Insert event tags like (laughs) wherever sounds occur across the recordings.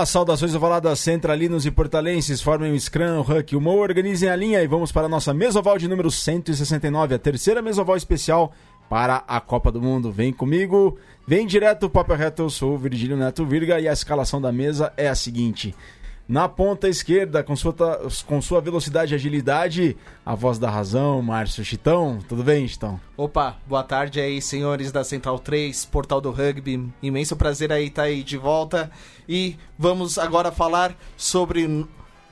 As saudações ovaladas centralinos e portalenses formem o Scrum, o Huck, o Mo, organizem a linha e vamos para a nossa mesoval de número 169, a terceira mesoval especial para a Copa do Mundo. Vem comigo, vem direto, Papo Reto, eu sou o Virgílio Neto Virga e a escalação da mesa é a seguinte... Na ponta esquerda, com sua, com sua velocidade e agilidade, a voz da razão, Márcio Chitão. Tudo bem, Chitão? Opa, boa tarde aí, senhores da Central 3, Portal do Rugby. Imenso prazer aí estar tá aí de volta. E vamos agora falar sobre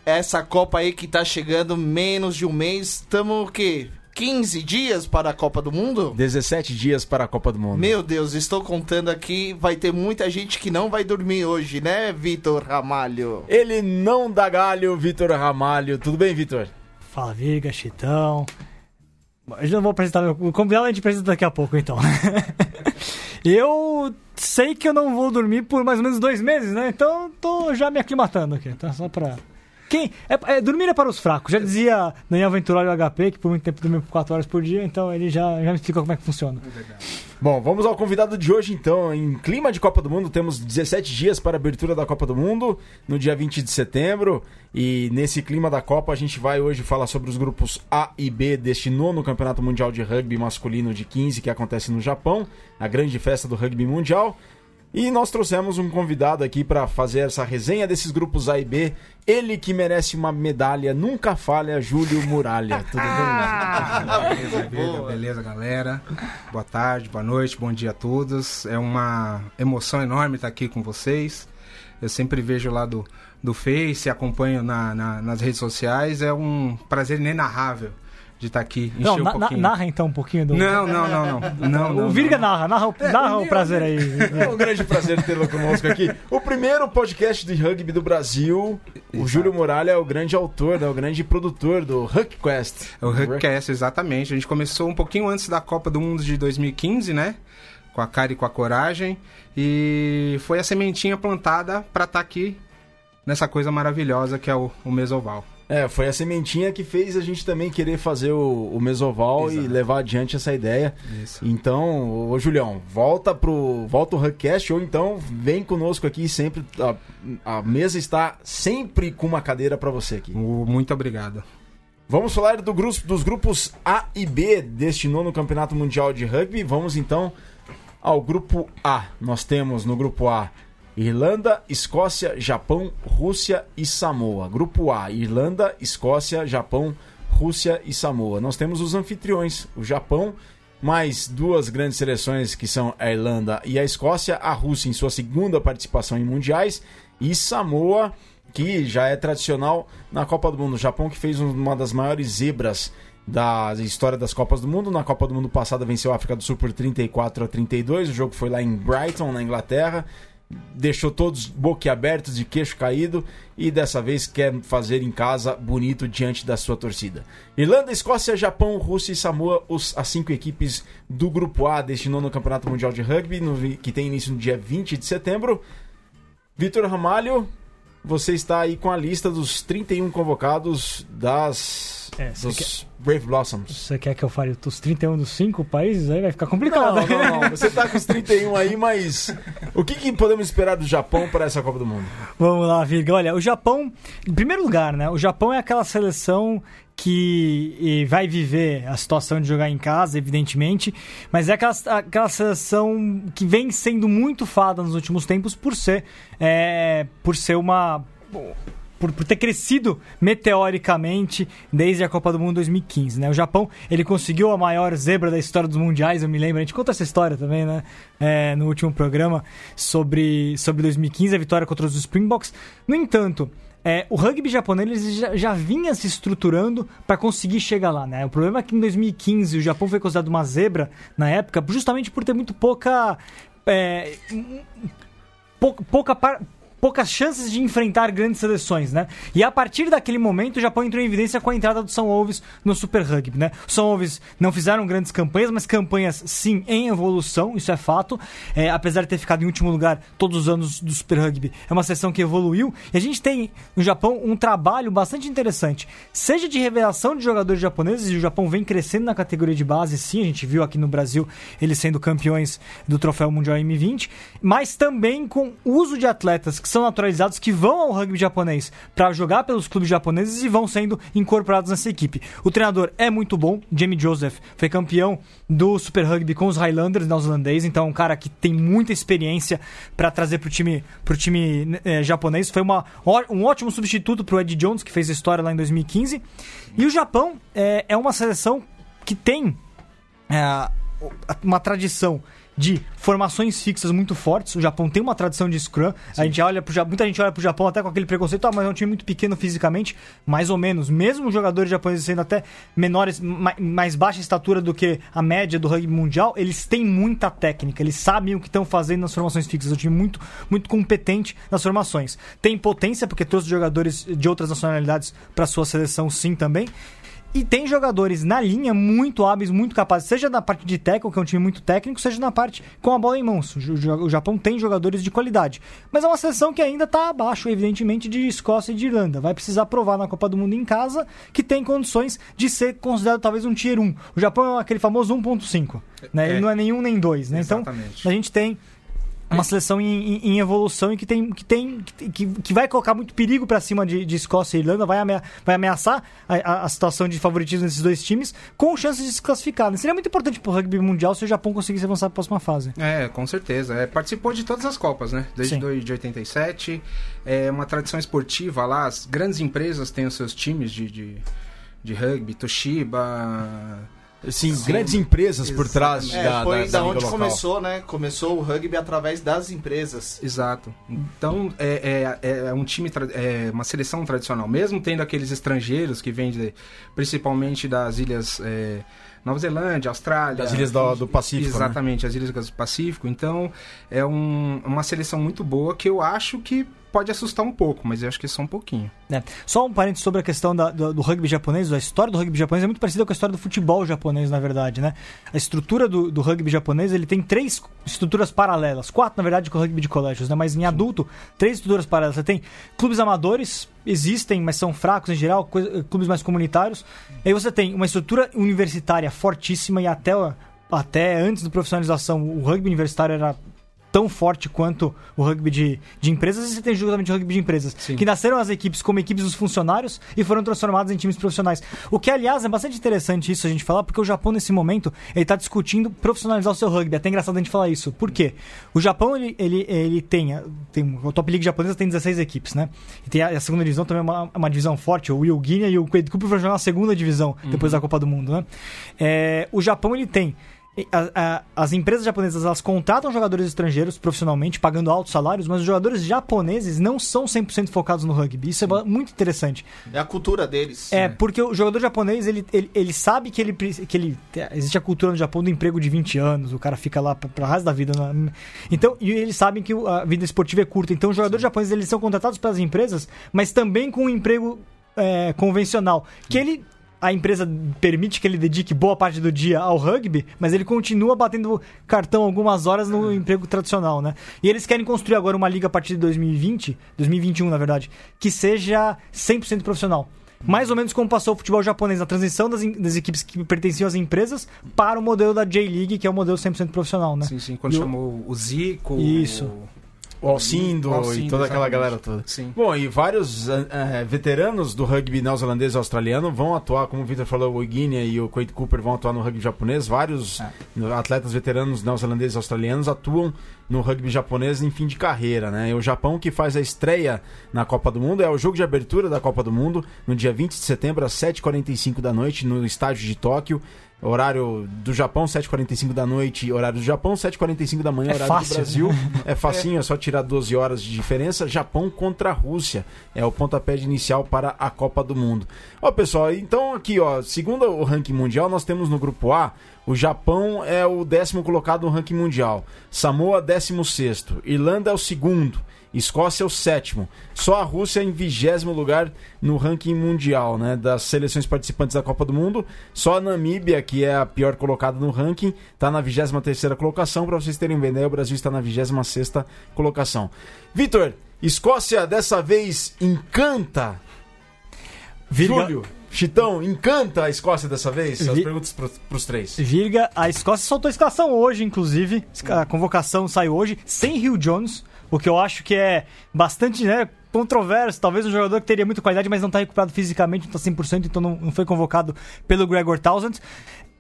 essa Copa aí que tá chegando menos de um mês. Estamos o quê? 15 dias para a Copa do Mundo? 17 dias para a Copa do Mundo. Meu Deus, estou contando aqui, vai ter muita gente que não vai dormir hoje, né, Vitor Ramalho? Ele não dá galho, Vitor Ramalho. Tudo bem, Vitor? Fala, Viga, Chitão. Eu não vou apresentar, o convidado a gente apresenta daqui a pouco, então. (laughs) eu sei que eu não vou dormir por mais ou menos dois meses, né? Então tô já me aclimatando aqui, tá? Só pra quem, é, é, dormir é para os fracos. Já dizia Daniel Venturário HP, que por muito tempo dormiu por 4 horas por dia, então ele já, já me explicou como é que funciona. É Bom, vamos ao convidado de hoje então. Em clima de Copa do Mundo, temos 17 dias para a abertura da Copa do Mundo, no dia 20 de setembro. E nesse clima da Copa, a gente vai hoje falar sobre os grupos A e B deste nono Campeonato Mundial de Rugby Masculino de 15 que acontece no Japão, a grande festa do rugby mundial. E nós trouxemos um convidado aqui para fazer essa resenha desses grupos A e B. Ele que merece uma medalha, nunca falha, Júlio Muralha. (laughs) Tudo bem? beleza, beleza, beleza, galera. Boa tarde, boa noite, bom dia a todos. É uma emoção enorme estar aqui com vocês. Eu sempre vejo lá do, do Face, acompanho na, na, nas redes sociais. É um prazer inenarrável de estar tá aqui. Não, um na, narra então um pouquinho do. Não, não, não, não. não, não o Virga narra, narra, narra o prazer aí. É um grande prazer tê-lo conosco aqui. O primeiro podcast de rugby do Brasil. O Júlio Muralha é o grande autor, né, o grande produtor do HuckQuest. O HuckQuest, exatamente. A gente começou um pouquinho antes da Copa do Mundo de 2015, né? Com a cara e com a coragem. E foi a sementinha plantada para estar tá aqui nessa coisa maravilhosa que é o, o Mesoval. É, foi a sementinha que fez a gente também querer fazer o, o Mesoval Exato. e levar adiante essa ideia. Isso. Então, ô Julião, volta pro volta o Huckcast ou então vem conosco aqui sempre a, a mesa está sempre com uma cadeira para você aqui. Muito obrigado. Vamos falar do grupo, dos grupos A e B deste nono Campeonato Mundial de Rugby. Vamos então ao grupo A. Nós temos no grupo A Irlanda, Escócia, Japão, Rússia e Samoa. Grupo A: Irlanda, Escócia, Japão, Rússia e Samoa. Nós temos os anfitriões, o Japão, mais duas grandes seleções que são a Irlanda e a Escócia, a Rússia em sua segunda participação em mundiais e Samoa, que já é tradicional na Copa do Mundo. O Japão que fez uma das maiores zebras da história das Copas do Mundo. Na Copa do Mundo passada venceu a África do Sul por 34 a 32. O jogo foi lá em Brighton, na Inglaterra deixou todos boquiabertos, de queixo caído e dessa vez quer fazer em casa bonito diante da sua torcida. Irlanda, Escócia, Japão, Rússia e Samoa, os, as cinco equipes do Grupo A deste nono Campeonato Mundial de Rugby, no, que tem início no dia 20 de setembro. Vitor Ramalho, você está aí com a lista dos 31 convocados das é, dos quer... Brave Blossoms. Você quer que eu fale os 31 dos 5 países? Aí vai ficar complicado. Não, não, não. Você está com os 31 aí, mas o que, que, podemos esperar do Japão para essa Copa do Mundo? Vamos lá, Virga. Olha, o Japão, em primeiro lugar, né? O Japão é aquela seleção que vai viver a situação de jogar em casa, evidentemente, mas é aquela, aquela seleção que vem sendo muito fada nos últimos tempos por ser, é, por ser uma por, por, ter crescido meteoricamente desde a Copa do Mundo 2015, né? O Japão, ele conseguiu a maior zebra da história dos mundiais, eu me lembro. A gente conta essa história também, né? É, no último programa sobre, sobre 2015, a vitória contra os Springboks. No entanto, é, o rugby japonês já, já vinha se estruturando para conseguir chegar lá, né? O problema é que em 2015 o Japão foi considerado uma zebra na época, justamente por ter muito pouca. É, pouca, pouca poucas chances de enfrentar grandes seleções, né? E a partir daquele momento o Japão entrou em evidência com a entrada do São Wolves no Super Rugby, né? São Wolves não fizeram grandes campanhas, mas campanhas sim em evolução, isso é fato. É, apesar de ter ficado em último lugar todos os anos do Super Rugby, é uma seleção que evoluiu. E a gente tem no Japão um trabalho bastante interessante, seja de revelação de jogadores japoneses, e o Japão vem crescendo na categoria de base, sim, a gente viu aqui no Brasil eles sendo campeões do Troféu Mundial M20, mas também com uso de atletas que são naturalizados, que vão ao rugby japonês para jogar pelos clubes japoneses e vão sendo incorporados nessa equipe. O treinador é muito bom, Jamie Joseph foi campeão do Super Rugby com os Highlanders neozelandês, então é um cara que tem muita experiência para trazer pro time, pro time é, japonês. Foi uma, um ótimo substituto pro Ed Jones, que fez a história lá em 2015. E o Japão é, é uma seleção que tem é, uma tradição de formações fixas muito fortes. O Japão tem uma tradição de scrum. A gente olha pro, muita gente olha pro Japão até com aquele preconceito, ah, mas é um time muito pequeno fisicamente, mais ou menos. Mesmo os jogadores japoneses sendo até menores, mais baixa estatura do que a média do rugby mundial, eles têm muita técnica, eles sabem o que estão fazendo nas formações fixas. É um time muito, muito competente nas formações. Tem potência, porque trouxe jogadores de outras nacionalidades para sua seleção, sim, também. E tem jogadores na linha muito hábeis, muito capazes, seja na parte de tackle, que é um time muito técnico, seja na parte com a bola em mãos. O Japão tem jogadores de qualidade. Mas é uma seleção que ainda está abaixo, evidentemente, de Escócia e de Irlanda. Vai precisar provar na Copa do Mundo em casa que tem condições de ser considerado talvez um tier 1. O Japão é aquele famoso 1.5. Né? É. Ele não é nenhum nem dois. Né? Então, a gente tem uma seleção em, em, em, evolução e que tem que tem que, que vai colocar muito perigo para cima de, de, Escócia e Irlanda, vai, amea, vai ameaçar a, a, situação de favoritismo desses dois times com chances de se classificar. Né? Seria muito importante para o rugby mundial se o Japão conseguisse avançar para a próxima fase. É, com certeza. É, participou de todas as copas, né? Desde Sim. de 87. É uma tradição esportiva lá. As grandes empresas têm os seus times de, de, de rugby, Toshiba Sim, Sim, grandes empresas por trás é, da, foi da, da onde local. começou, né? Começou o rugby através das empresas. Exato. Então é, é, é um time, é uma seleção tradicional, mesmo tendo aqueles estrangeiros que vêm de, principalmente das ilhas é, Nova Zelândia, Austrália. Das ilhas do, do Pacífico. Né? Exatamente, né? as ilhas do Pacífico. Então é um, uma seleção muito boa que eu acho que pode assustar um pouco, mas eu acho que é só um pouquinho. É. Só um parênteses sobre a questão da, do, do, rugby japonês. A história do rugby japonês é muito parecida com a história do futebol japonês, na verdade, né? A estrutura do, do rugby japonês, ele tem três estruturas paralelas. Quatro, na verdade, com o rugby de colégios, né? Mas em adulto, três estruturas paralelas. Você tem clubes amadores, existem, mas são fracos em geral, clubes mais comunitários. Aí você tem uma estrutura universitária fortíssima e até até antes da profissionalização, o rugby universitário era tão forte quanto o rugby de, de empresas, e você tem justamente o rugby de empresas, Sim. que nasceram as equipes como equipes dos funcionários e foram transformadas em times profissionais. O que, aliás, é bastante interessante isso a gente falar, porque o Japão, nesse momento, ele está discutindo profissionalizar o seu rugby. É até engraçado a gente falar isso. Por quê? O Japão, ele, ele, ele tem, tem... O Top League japonesa tem 16 equipes, né? E tem a, a segunda divisão também é uma, uma divisão forte. O Will Guinea e o Quaid Cooper vão jogar na segunda divisão, depois uhum. da Copa do Mundo, né? É, o Japão, ele tem a, a, as empresas japonesas elas contratam jogadores estrangeiros profissionalmente, pagando altos salários, mas os jogadores japoneses não são 100% focados no rugby. Isso é Sim. é muito interessante. É a cultura deles. É, porque o jogador japonês, ele, ele, ele sabe que ele, que ele. Existe a cultura no Japão do emprego de 20 anos, o cara fica lá para resto da vida. Né? Então, e eles sabem que a vida esportiva é curta. Então, os jogadores Sim. japoneses eles são contratados pelas empresas, mas também com um emprego é, convencional. Que ele a empresa permite que ele dedique boa parte do dia ao rugby, mas ele continua batendo cartão algumas horas no emprego tradicional, né? E eles querem construir agora uma liga a partir de 2020, 2021 na verdade, que seja 100% profissional. Mais ou menos como passou o futebol japonês, na transição das, das, equipes que pertenciam às empresas para o modelo da J-League, que é o modelo 100% profissional, né? Sim, sim. Quando e chamou o Zico... Isso. O... O Alcindo, o Alcindo e toda exatamente. aquela galera toda. Sim. Bom, e vários uh, veteranos do rugby neozelandês e australiano vão atuar, como o Victor falou, o Guinea e o Quade Cooper vão atuar no rugby japonês. Vários é. atletas veteranos neozelandeses e australianos atuam no rugby japonês em fim de carreira, né? E o Japão que faz a estreia na Copa do Mundo é o jogo de abertura da Copa do Mundo no dia 20 de setembro às 7h45 da noite no estádio de Tóquio. Horário do Japão, 7h45 da noite, horário do Japão, 7h45 da manhã, é horário fácil. do Brasil. (laughs) É facinho, é só tirar 12 horas de diferença. Japão contra a Rússia. É o pontapé de inicial para a Copa do Mundo. Ó, pessoal, então aqui, ó, segundo o ranking mundial, nós temos no grupo A, o Japão é o décimo colocado no ranking mundial. Samoa, décimo sexto. Irlanda é o segundo. Escócia é o sétimo. Só a Rússia em vigésimo lugar no ranking mundial, né? Das seleções participantes da Copa do Mundo. Só a Namíbia, que é a pior colocada no ranking, está na vigésima terceira colocação. Para vocês terem ideia, o Brasil está na vigésima sexta colocação. Vitor, Escócia dessa vez encanta. Virga... Júlio. Chitão, encanta a Escócia dessa vez? As perguntas para os três. Virga, a Escócia soltou a escalação hoje, inclusive. A convocação saiu hoje, sem Rio Jones O que eu acho que é bastante né, controverso. Talvez um jogador que teria muita qualidade, mas não está recuperado fisicamente, não está 100%, então não, não foi convocado pelo Gregor Townsend.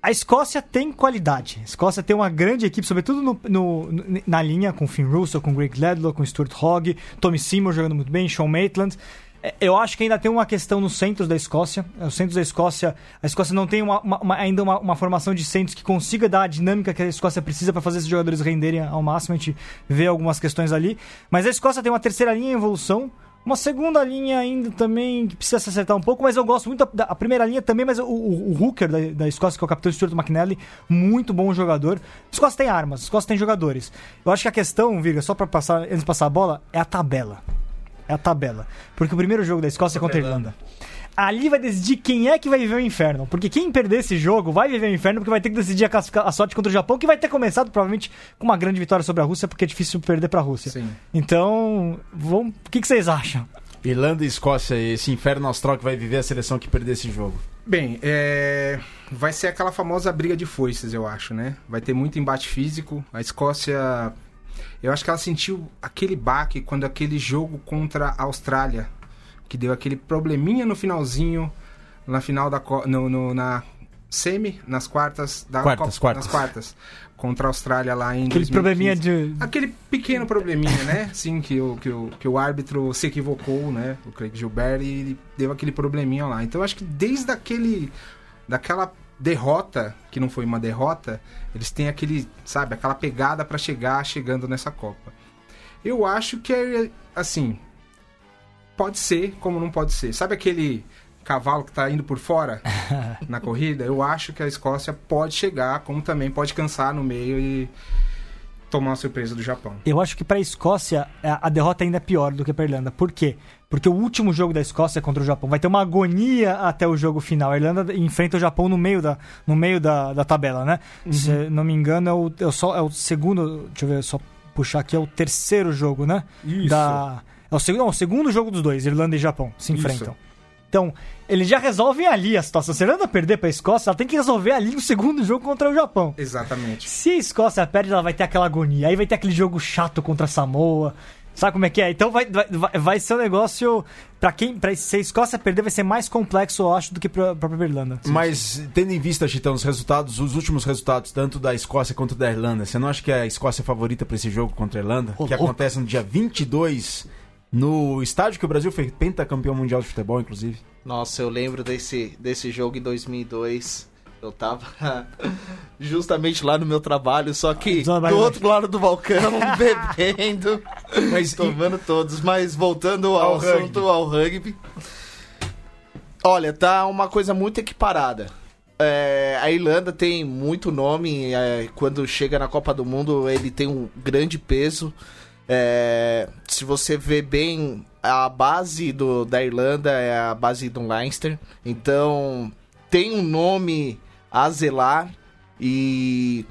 A Escócia tem qualidade. A Escócia tem uma grande equipe, sobretudo no, no, na linha, com Finn Russell, com Greg Ledlow, com Stuart Hogg, Tommy Seymour jogando muito bem, Sean Maitland. É, eu acho que ainda tem uma questão no centro da Escócia. O centro da Escócia, a Escócia não tem uma, uma, ainda uma, uma, formação de centros que consiga dar a dinâmica que a Escócia precisa para fazer esses jogadores renderem ao máximo. A gente vê algumas questões ali. Mas a Escócia tem uma terceira linha em evolução. Uma segunda linha ainda também que precisa se acertar um pouco, mas eu gosto muito da, da primeira linha também, mas o, o, o Hooker da, da, Escócia, que é o capitão Stuart McNally, muito bom jogador. A Escócia tem armas, a Escócia tem jogadores. Eu acho que a questão, Virga, só para passar, antes de passar a bola, é a tabela. É a tabela. Porque o primeiro jogo da Escócia é contra a Irlanda ali vai decidir quem é que vai viver o inferno. Porque quem perder esse jogo vai viver o inferno, porque vai ter que decidir a, a sorte contra o Japão, que vai ter começado provavelmente com uma grande vitória sobre a Rússia, porque é difícil perder para a Rússia. Sim. Então, vamos, o que, que vocês acham? Irlanda e Escócia, esse inferno austral que vai viver a seleção que perder esse jogo? Bem, é... vai ser aquela famosa briga de foices, eu acho, né? Vai ter muito embate físico. A Escócia, eu acho que ela sentiu aquele baque quando aquele jogo contra a Austrália que deu aquele probleminha no finalzinho, na final da no, no, na semi, nas quartas da quartas, Copa, quartas. nas quartas contra a Austrália lá em aquele 2015. probleminha de aquele pequeno probleminha, né? (laughs) Sim, que o, que o que o árbitro se equivocou, né? O Craig Gilbert e deu aquele probleminha lá. Então acho que desde aquele daquela derrota, que não foi uma derrota, eles têm aquele, sabe, aquela pegada para chegar chegando nessa Copa. Eu acho que é assim, pode ser, como não pode ser. Sabe aquele cavalo que está indo por fora (laughs) na corrida? Eu acho que a Escócia pode chegar, como também pode cansar no meio e tomar uma surpresa do Japão. Eu acho que para a Escócia a derrota ainda é pior do que para a Irlanda. Por quê? Porque o último jogo da Escócia contra o Japão vai ter uma agonia até o jogo final. A Irlanda enfrenta o Japão no meio da, no meio da, da tabela, né? Uhum. Se não me engano, é o, é, o, só, é o segundo. Deixa eu ver, só puxar aqui, é o terceiro jogo, né? Isso. Da, é o segundo, não, o segundo jogo dos dois, Irlanda e Japão, se enfrentam. Isso. Então, eles já resolvem ali a situação. Se a Irlanda perder para a Escócia, ela tem que resolver ali o segundo jogo contra o Japão. Exatamente. Se a Escócia perde, ela vai ter aquela agonia. Aí vai ter aquele jogo chato contra a Samoa. Sabe como é que é? Então vai, vai, vai ser um negócio. Pra quem. Pra, se a Escócia perder, vai ser mais complexo, eu acho, do que pra, pra própria Irlanda. Mas, tendo em vista, Chitão, os resultados, os últimos resultados, tanto da Escócia quanto da Irlanda, você não acha que a Escócia é favorita para esse jogo contra a Irlanda? Oh, que oh. acontece no dia 22 no estádio que o Brasil foi pentacampeão mundial de futebol, inclusive. Nossa, eu lembro desse, desse jogo em 2002. Eu tava (laughs) justamente lá no meu trabalho, só que do outro lado do balcão, (laughs) bebendo, mas, tomando e... todos. Mas voltando ao, ao assunto, rugby. ao rugby. Olha, tá uma coisa muito equiparada. É, a Irlanda tem muito nome. É, quando chega na Copa do Mundo, ele tem um grande peso. É, se você vê bem, a base do, da Irlanda é a base do Leinster. Então, tem um nome a zelar e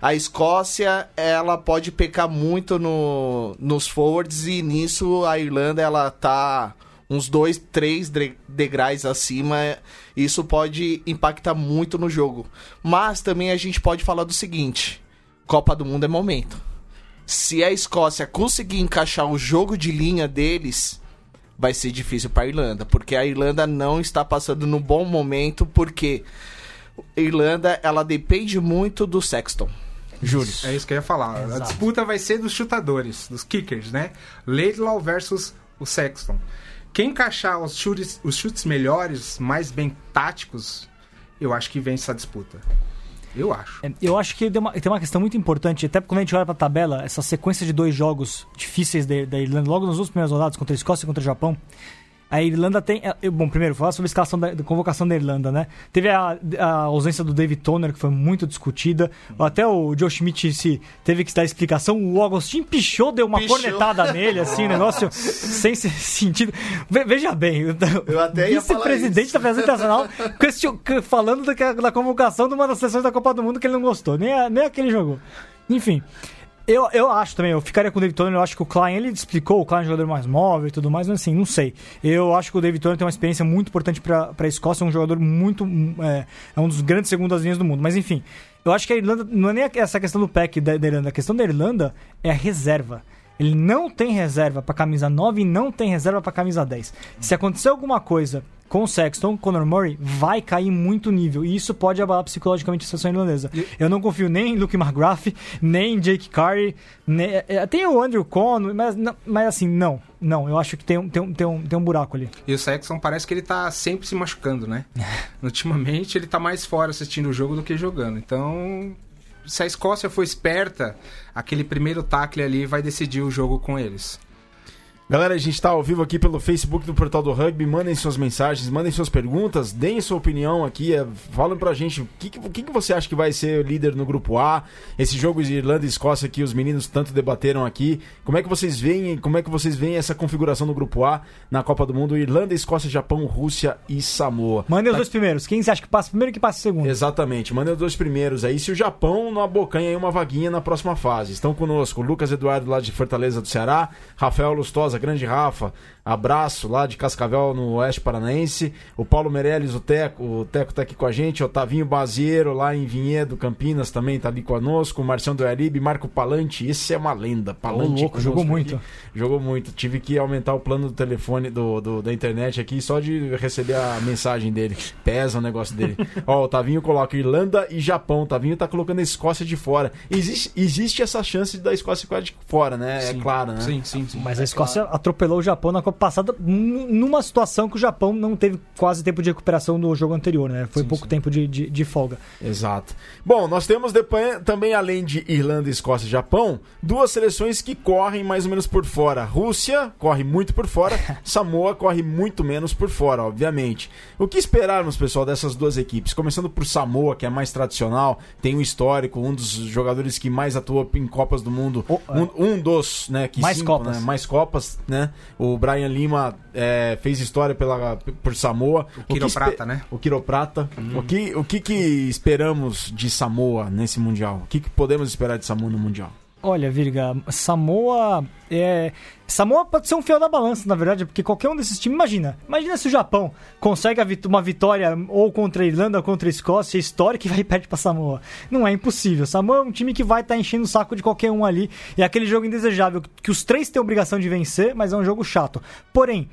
a Escócia ela pode pecar muito no, nos forwards e nisso a Irlanda ela tá uns dois, três degraus acima. Isso pode impactar muito no jogo. Mas também a gente pode falar do seguinte: Copa do Mundo é momento se a Escócia conseguir encaixar o jogo de linha deles, vai ser difícil para a Irlanda, porque a Irlanda não está passando no bom momento, porque a Irlanda ela depende muito do Sexton. Júlio. É isso que eu ia falar. Exato. A disputa vai ser dos chutadores, dos kickers, né? Laidlaw versus o Sexton. Quem encaixar os chutes, os chutes melhores, mais bem táticos, eu acho que vence essa disputa. Eu acho. É, eu acho que tem uma, tem uma questão muito importante, até quando a gente olha para a tabela, essa sequência de dois jogos difíceis da Irlanda, logo nas duas primeiras rodadas, contra a Escócia e contra o Japão, a Irlanda tem. É, bom, primeiro, falar sobre a escalação da, da convocação da Irlanda, né? Teve a, a, ausência do David Toner, que foi muito discutida. Até o Joe Schmidt se teve que dar explicação. O Agostinho pichou, deu uma Pichou. cornetada nele, assim, um negócio (laughs) sem sentido. veja bem, vice-presidente da Federação Internacional falando da, da convocação de uma das sessões da Copa do Mundo que ele não gostou. Nem, nem aquele jogou. Enfim. Eu, eu acho também, eu ficaria com o David Turner, eu acho que o Klein, ele explicou, o Klein é um jogador mais móvel e tudo mais, mas assim, não sei. Eu acho que o David Turner tem uma experiência muito importante para a Escócia, é um jogador muito. É, é, um dos grandes segundas linhas do mundo. Mas enfim, eu acho que a Irlanda, não é nem essa questão do pack da, da Irlanda, a questão da Irlanda é a reserva. Ele não tem reserva pra camisa 9 e não tem reserva pra camisa 10. Se acontecer alguma coisa com o Sexton, Conor Murray, vai cair muito nível. E isso pode abalar psicologicamente a seleção irlandesa. Eu não confio nem em Luke McGrath, nem em Jake Carey. Nem... é, Tem o Andrew Conn, mas, mas assim, não. Não, eu acho que tem, tem, um- tem, um, tem um buraco ali. E o Sexton parece que ele tá sempre se machucando, né? (laughs) Ultimamente ele tá mais fora assistindo o jogo do que jogando. Então, se a Escócia for esperta, aquele primeiro tackle ali vai decidir o jogo com eles. Galera, a gente tá ao vivo aqui pelo Facebook do Portal do Rugby. Mandem suas mensagens, mandem suas perguntas, deem sua opinião aqui. é, Falem pra gente o que, que, que você acha que vai ser o líder no grupo A. Esse jogo de Irlanda e Escócia que os meninos tanto debateram aqui. Como é que vocês veem, como é que vocês veem essa configuração no grupo A na Copa do Mundo? Irlanda, Escócia, Japão, Rússia e Samoa. Mandem os Tá- dois primeiros. Quem você acha que passa primeiro e que passa segundo? Exatamente, mandem os dois primeiros aí. Se o Japão não abocanha aí uma vaguinha na próxima fase. Estão conosco Lucas Eduardo lá de Fortaleza do Ceará, Rafael Lustosa, grande Rafa, abraço lá de Cascavel no Oeste Paranaense, o Paulo Meirelles, o Teco, o Teco tá aqui com a gente, Otavinho Baziero lá em Vinhedo, Campinas também tá ali conosco, o Marcião do Aribe, Marco Palante, esse é uma lenda. Palante louco, jogou muito. aqui. Jogou muito. Tive que aumentar o plano do telefone do, do- da internet aqui só de receber a mensagem dele. Pesa o negócio dele. (laughs) Ó, o Tavinho coloca Irlanda e Japão. O Tavinho tá colocando a Escócia de fora. Existe, existe essa chance da Escócia ficar de fora, né? É Sim. claro, né? Sim, sim, sim. Mas a Escócia atropelou o Japão na Copa passada numa situação que o Japão não teve quase tempo de recuperação do jogo anterior, né? Foi Sim, pouco sim. tempo de, de, de folga. Exato. Bom, nós temos depois, também, além de Irlanda, Escócia e Japão, duas seleções que correm mais ou menos por fora. Rússia corre muito por fora, (laughs) Samoa corre muito menos por fora, obviamente. O que esperarmos, pessoal, dessas duas equipes? Começando por Samoa, que é mais tradicional, tem um histórico, um dos jogadores que mais atuou em Copas do Mundo, um, um dos, né, que Mais cinco, Copas. né, mais Copas, né? O Brian Lima é, fez história pela, por Samoa. O que Quiroprata, espe- né? o Quiroprata. O, que, o que que esperamos de Samoa nesse Mundial? O que, que podemos esperar de Samoa no Mundial? Olha, Virga, Samoa é. Samoa pode ser um fiel da balança, na verdade, porque qualquer um desses times, imagina. Imagina se o Japão consegue uma vitória ou contra a Irlanda ou contra a Escócia, histórica, e vai e perde pra Samoa. Não é impossível. Samoa é um time que vai estar enchendo o saco de qualquer um ali. E é aquele jogo indesejável, que os três têm obrigação de vencer, mas é um jogo chato. Porém,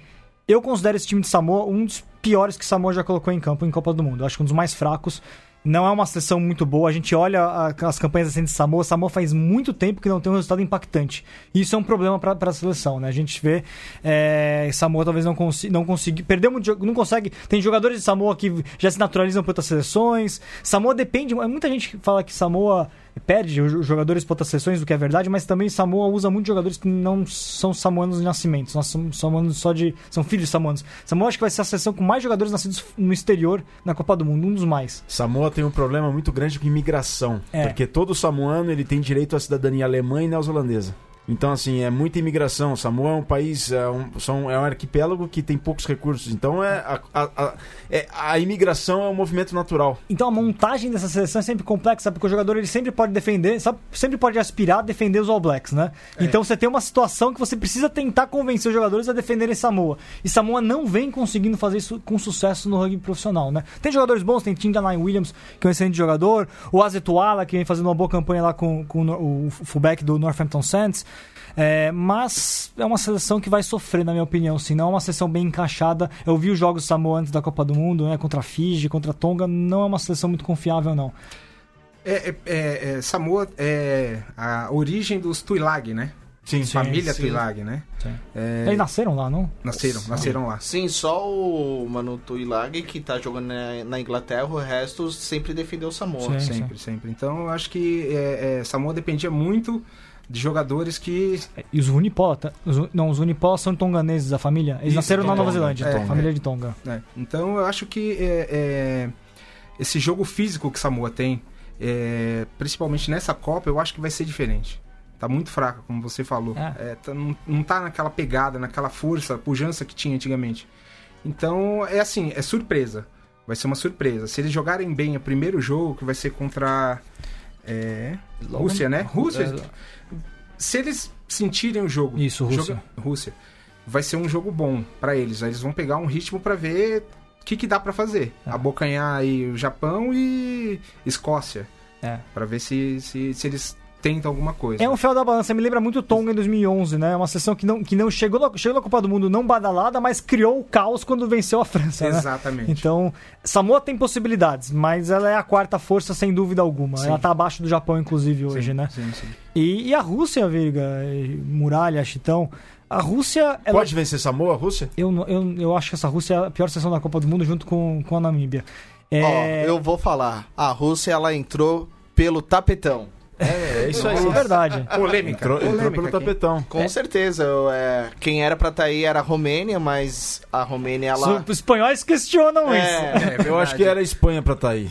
eu considero esse time de Samoa um dos piores que Samoa já colocou em campo em Copa do Mundo. Eu acho que um dos mais fracos. Não é uma seleção muito boa. A gente olha a- as campanhas recentes de Samoa. Samoa faz muito tempo que não tem um resultado impactante. Isso é um problema para a seleção, né? A gente vê é, Samoa talvez não consiga, não consiga, perdeu muito, não consegue. Tem jogadores de Samoa que já se naturalizam para outras seleções. Samoa depende. Muita gente fala que Samoa perde os jogadores para outras seleções, o que é verdade, mas também Samoa usa muitos jogadores que não são samoanos de nascimento, nós somos samoanos só de. são filhos de samoanos. Samoa acho que vai ser a seleção com mais jogadores nascidos no exterior na Copa do Mundo, um dos mais. Samoa tem um problema muito grande com imigração. É. Porque todo samoano ele tem direito à cidadania alemã e neozelandesa. Então, assim, é muita imigração. Samoa é um país, é um, são, é um arquipélago que tem poucos recursos. Então, é a, a, a, é- a imigração é um movimento natural. Então a montagem dessa seleção é sempre complexa, porque o jogador ele sempre pode defender, sabe, sempre pode aspirar a defender os All Blacks, né? Então você tem uma situação que você precisa tentar convencer os jogadores a defenderem Samoa. E Samoa não vem conseguindo fazer isso com sucesso no rugby profissional, né? Tem jogadores bons, tem Tim Nine Williams, que é um excelente jogador, o Azetuala, que vem fazendo uma boa campanha lá com, com o o fullback do Northampton Saints. É, mas é uma seleção que vai sofrer, na minha opinião, sim. Não é uma seleção bem encaixada. Eu vi os jogos do Samoa antes da Copa do Mundo, né? Contra a Fiji, contra a Tonga. Não é uma seleção muito confiável, não. É, é- é- é, Samoa é a origem dos Tuilag, né? Sim, Família sim. Tuilag, né? Sim. É, Eles nasceram lá, não? nasceram, nasceram lá. Sim, só o Manu Tuilag, que tá jogando na, na Inglaterra, o resto sempre defendeu o Samoa. Sim. Sempre, sempre. Então eu acho que é, é, Samoa dependia muito de jogadores que. E os Unipola, tá? Os- não, os Unipola são tonganeses, a família. Eles Isso, nasceram na Tonga, Nova Zelândia, é, família de Tonga. né? Então eu acho que é, é, esse jogo físico que Samoa tem, é, principalmente nessa Copa, eu acho que vai ser diferente. Tá muito fraca, como você falou. É. É, tá- não, não tá naquela pegada, naquela força, pujança que tinha antigamente. Então é assim, é surpresa. Vai ser uma surpresa. Se eles jogarem bem o primeiro jogo, que vai ser contra. É, Rússia, né? Rússia. Se eles sentirem o jogo. Isso, Rússia. joga- Rússia. Vai ser um jogo bom pra eles. Aí Eles vão pegar um ritmo pra ver o que, que dá pra fazer. É. Abocanhar aí o Japão e Escócia. É. Pra ver se, se, se eles tenta alguma coisa. É um fel da balança, me lembra muito o Tonga em 2011, né? Uma seleção que não, que não chegou, na, chegou na Copa do Mundo não badalada, mas criou o caos quando venceu a França, né? Exatamente. Então, Samoa tem possibilidades, mas ela é a quarta força sem dúvida alguma. Sim. Ela tá abaixo do Japão, inclusive, hoje, Sim, né? Sim, sim. E, e a Rússia, Virga, Muralha, Chitão, a Rússia... Ela... Pode vencer Samoa, a Rússia? Eu, não- eu, eu acho que essa Rússia é a pior seleção da Copa do Mundo junto com, com a Namíbia. Ó, É, eu vou falar. A Rússia, ela entrou pelo tapetão. É, é isso aí. isso é verdade. Polêmica. Entrou, entrou polêmica pelo aqui. tapetão. Com certeza. eu, é, quem era pra estar aí era a Romênia, mas a Romênia, ela... Os espanhóis questionam isso. É, É, Eu acho que era a Espanha pra estar aí.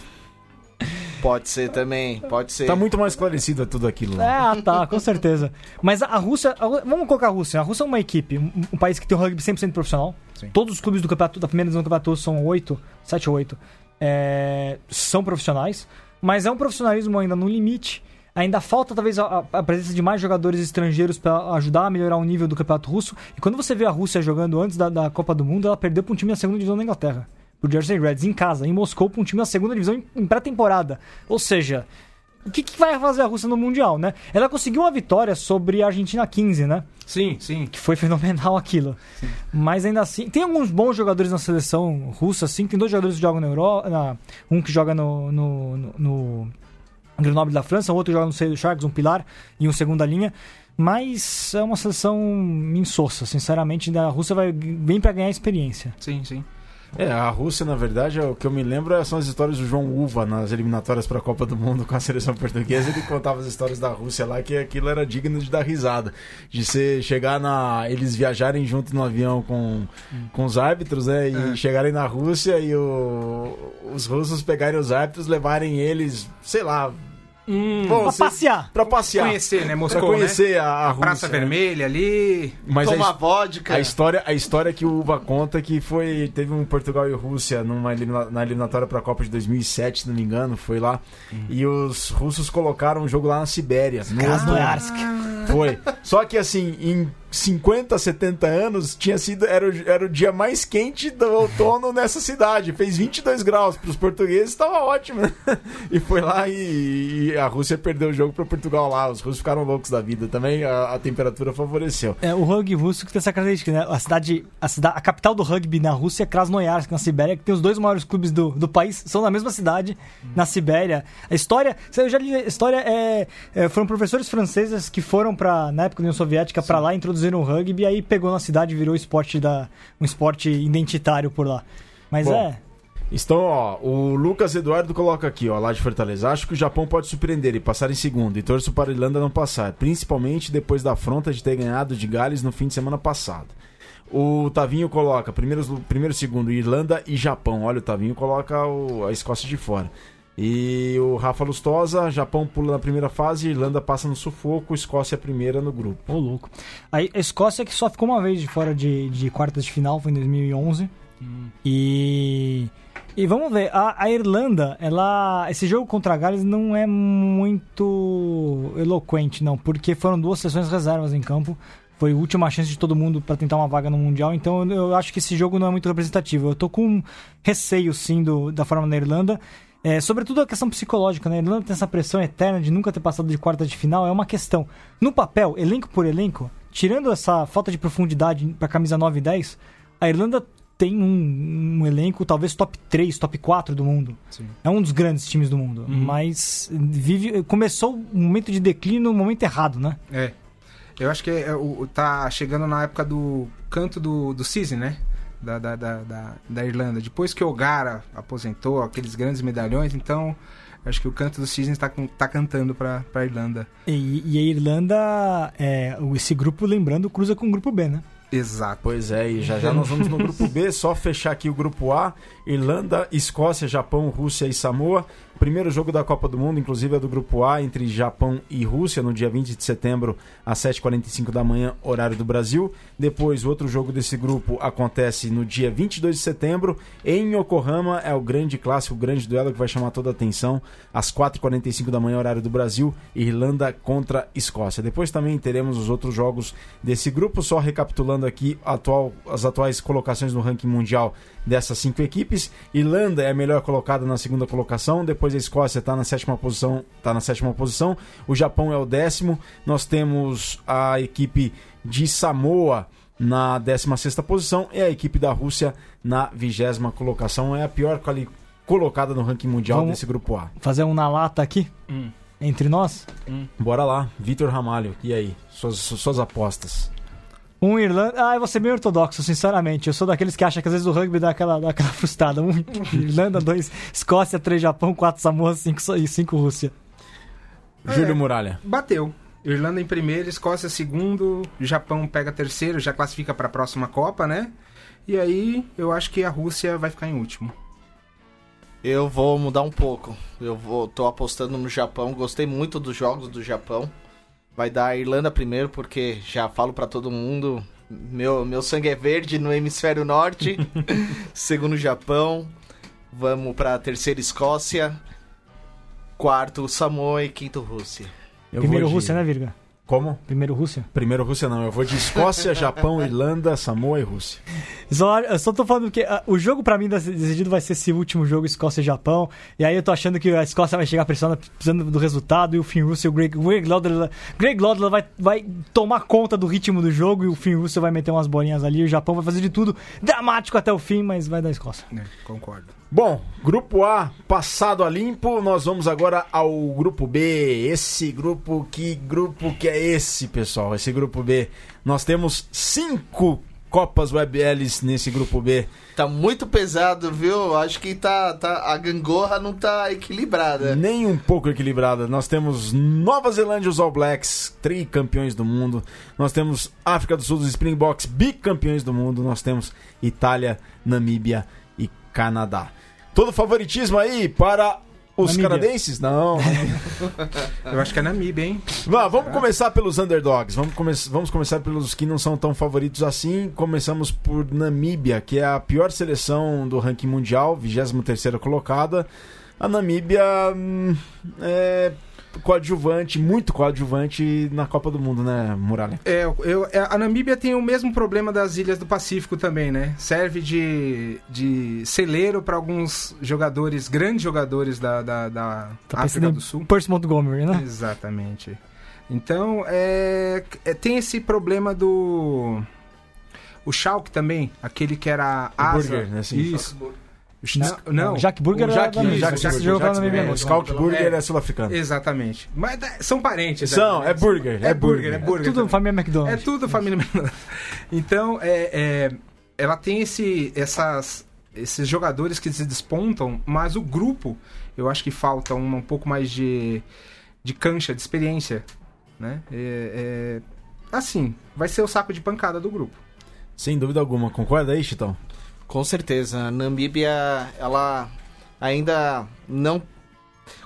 pode ser também, pode ser. Tá muito mais esclarecido tudo aquilo lá. É, tá, com certeza. Mas a, Rússia, a vamos colocar a Rússia. A Rússia é uma equipe, um, um país que tem um rugby 100% profissional. Sim. Todos os clubes do campeonato, da primeira divisão do campeonato são oito, sete ou oito, é, são profissionais. Mas é um profissionalismo ainda no limite. Ainda falta talvez a, a- presença de mais jogadores estrangeiros para ajudar a melhorar o nível do campeonato russo. E quando você vê a Rússia jogando antes da, da Copa do Mundo, ela perdeu para um time da segunda divisão da Inglaterra. Pro Jersey Reds, em casa, em Moscou, para um time da segunda divisão em, em pré-temporada. Ou seja, o que, que vai fazer a Rússia no Mundial, né? Ela conseguiu uma vitória sobre a Argentina 15, né? Sim, sim. Que foi fenomenal aquilo. Mas ainda assim, tem alguns bons jogadores na seleção russa, assim. Tem dois jogadores que jogam na Europa. Um que joga no, no, no, no Grenoble da França, outro joga no Seio Sharks, um pilar e um segunda linha. Mas é uma seleção insossa, sinceramente. A Rússia vai, vem pra ganhar experiência. Sim, sim. É, a Rússia, na verdade, é o que eu me lembro é- são as histórias do João Uva nas eliminatórias para a Copa do Mundo com a seleção portuguesa. Ele contava as histórias da Rússia lá, que aquilo era digno de dar risada. De você chegar na. Eles viajarem junto no avião com, com os árbitros, né? E É. chegarem na Rússia e o- os russos pegarem os árbitros, levarem eles, sei lá, Hum, Bom, Pra você- passear. pra passear. conhecer, né? Pra Moscou, conhecer a, a né? Rússia. Praça Vermelha ali. Mas a Tomar his- vodka. A história, a história que o Uva conta que foi teve um Portugal e Rússia numa na eliminatória para a Copa de 2007, se não me engano, foi lá. E os russos colocaram um jogo lá na Sibéria, no. Krasnoyarsk. Foi. Só que assim, em 50, 70 anos, tinha sido era o, era o dia mais quente do outono (laughs) nessa cidade. Fez 22 graus para os portugueses, estava ótimo. (laughs) E foi lá e, e a Rússia perdeu o jogo para Portugal lá. Os russos ficaram loucos da vida também. A, a temperatura favoreceu. É, o rugby russo que tem essa característica, né? A cidade, a cidade, a capital do rugby na Rússia é Krasnoyarsk, na Sibéria, que tem os dois maiores clubes do, do país, são na mesma cidade, na Sibéria. A história, eu já li, a história é, é, foram professores franceses que foram para na época da União Soviética para lá, introduziram o rugby, aí pegou na cidade e virou esporte da, um esporte identitário por lá. Mas Bom, é, Então, ó, o Lucas Eduardo coloca aqui, ó, lá de Fortaleza. Acho que o Japão pode surpreender e passar em segundo, e torço para a Irlanda não passar, principalmente depois da afronta de ter ganhado de Gales no fim de semana passado. O Tavinho coloca primeiro, primeiro segundo, Irlanda e Japão. Olha, o Tavinho coloca o- a Escócia de fora. E o Rafa Lustosa, Japão pula na primeira fase, Irlanda passa no sufoco, Escócia é a primeira no grupo. ô louco. A Escócia que só ficou uma vez de fora de, de quartas de final, foi em 2011. E. E vamos ver, a, a Irlanda, ela. Esse jogo contra a Gales não é muito eloquente, não, porque foram duas sessões reservas em campo. Foi a última chance de todo mundo para tentar uma vaga no Mundial, então eu, eu acho que esse jogo não é muito representativo. Eu tô com receio, sim, do, da forma da Irlanda. É, sobretudo a questão psicológica, né? A Irlanda tem essa pressão eterna de nunca ter passado de quarta de final, é uma questão. No papel, elenco por elenco, tirando essa falta de profundidade para camisa 9 e 10, a Irlanda tem um, um elenco talvez top 3, top 4 do mundo. Sim. É um dos grandes times do mundo, mas vive começou um momento de declínio no momento errado, né? É. Eu acho que é, o, tá chegando na época do canto do, do Cisne, né? Da, da, da, da, da Irlanda. Depois que o Gara aposentou, aqueles grandes medalhões, então acho que o canto do Cisne tá, com- tá cantando pra, pra Irlanda. E, e a Irlanda, é, esse grupo, lembrando, cruza com o grupo B, né? Exato. Pois é, e já já nós vamos no grupo B, só fechar aqui o grupo A, Irlanda, Escócia, Japão, Rússia e Samoa. Primeiro jogo da Copa do Mundo, inclusive é do grupo A, entre Japão e Rússia, no dia 20 de setembro, às 7h45 da manhã, horário do Brasil. Depois, o outro jogo desse grupo acontece no dia 22 de setembro, em Yokohama, é o grande clássico, o grande duelo que vai chamar toda a atenção, às 4h45 da manhã, horário do Brasil, Irlanda contra Escócia. Depois também teremos os outros jogos desse grupo, só recapitulando aqui atual, as atuais colocações no ranking mundial dessas cinco equipes. Irlanda é a melhor colocada na segunda colocação, depois a Escócia está na sétima posição, tá na sétima posição. O Japão é o décimo. Nós temos a equipe de Samoa na 16 posição e a equipe da Rússia na vigésima colocação. É a pior quali- colocada no ranking mundial Vamos- desse grupo A. Fazer um na lata aqui, Hum. entre nós. Bora lá, Vitor Ramalho. E aí? Suas, suas apostas. Um Irlanda. Ah, eu vou ser bem ortodoxo, sinceramente. Eu sou daqueles que acham que às vezes o rugby dá aquela, dá aquela (laughs) frustrada. Um Irlanda, dois Escócia, três Japão, quatro Samoa, cinco, e cinco Rússia. É. Júlio Muralha. Bateu. Irlanda em primeiro, Escócia segundo, Japão pega terceiro, já classifica para a próxima Copa, né? E aí eu acho que a Rússia vai ficar em último. Eu vou mudar um pouco. Eu vou, tô apostando no Japão. Gostei muito dos jogos do Japão. Vai dar a Irlanda primeiro, porque já falo pra todo mundo. Meu, meu sangue é verde no hemisfério norte. (laughs) Segundo Japão. Vamos pra terceira Escócia. Quarto Samoa e quinto Rússia. Eu Primeiro Rússia, né, Virga? Como? Primeiro Rússia. Primeiro Rússia não. Eu vou de Escócia, Japão, Irlanda, Samoa e Rússia. Só, eu só tô falando que ah, o jogo pra mim decidido vai ser esse último jogo Escócia e Japão. E aí eu tô achando que a Escócia vai chegar pressionando, precisando do resultado. E o Finn Russell, o Greg, o Greg Laudler, Greg Laudler vai, vai tomar conta do ritmo do jogo. E o Finn Russell vai meter umas bolinhas ali. E o Japão vai fazer de tudo dramático até o fim, mas vai dar Escócia. É, concordo. Bom, grupo A passado a limpo, nós vamos agora ao grupo B. Esse grupo, que grupo que é esse, pessoal? Esse grupo B. Nós temos cinco Copas WebLs nesse grupo B. Tá muito pesado, viu? Acho que tá, tá, a gangorra não tá equilibrada. Nem um pouco equilibrada. Nós temos Nova Zelândia, os All Blacks, tricampeões do mundo. Nós temos África do Sul, os Springboks, bicampeões do mundo. Nós temos Itália, Namíbia e Canadá. Todo favoritismo aí para os Namíbia. canadenses? Não. (laughs) Eu acho que é Namíbia, hein? Vá, vamos começar pelos underdogs. Vamos, come vamos começar pelos que não são tão favoritos assim. Começamos por Namíbia, que é a pior seleção do ranking mundial, 23 colocada. A Namíbia hum, é coadjuvante, muito coadjuvante na Copa do Mundo, né, Muralha? É, eu, é, a Namíbia tem o mesmo problema das ilhas do Pacífico também, né? Serve de, de celeiro para alguns jogadores, grandes jogadores da, da, da Tá África do Sul. Percy Montgomery, né? Exatamente. Então, é, é, tem esse problema do. O Schalke também, aquele que era O asa. Burger, né, assim. Isso. Não, não. Jack Burger O era Jack, da Namíbia. Jack, Jack, jogo Jack, na é, o Scout Burger É. é sul-africano. Exatamente. Mas é, são parentes. São, né? é burger, é burger. é burger. Tudo também. família É McDonald's. tudo família McDonald's. Então, é, é, ela tem esse, essas, esses jogadores que se despontam, mas o grupo, eu acho que falta um, um pouco mais de, de cancha, de experiência. Né? É, é, assim, vai ser o saco de pancada do grupo. Sem dúvida alguma. Concorda aí, Chitão? Com certeza. A Namíbia, ela ainda não.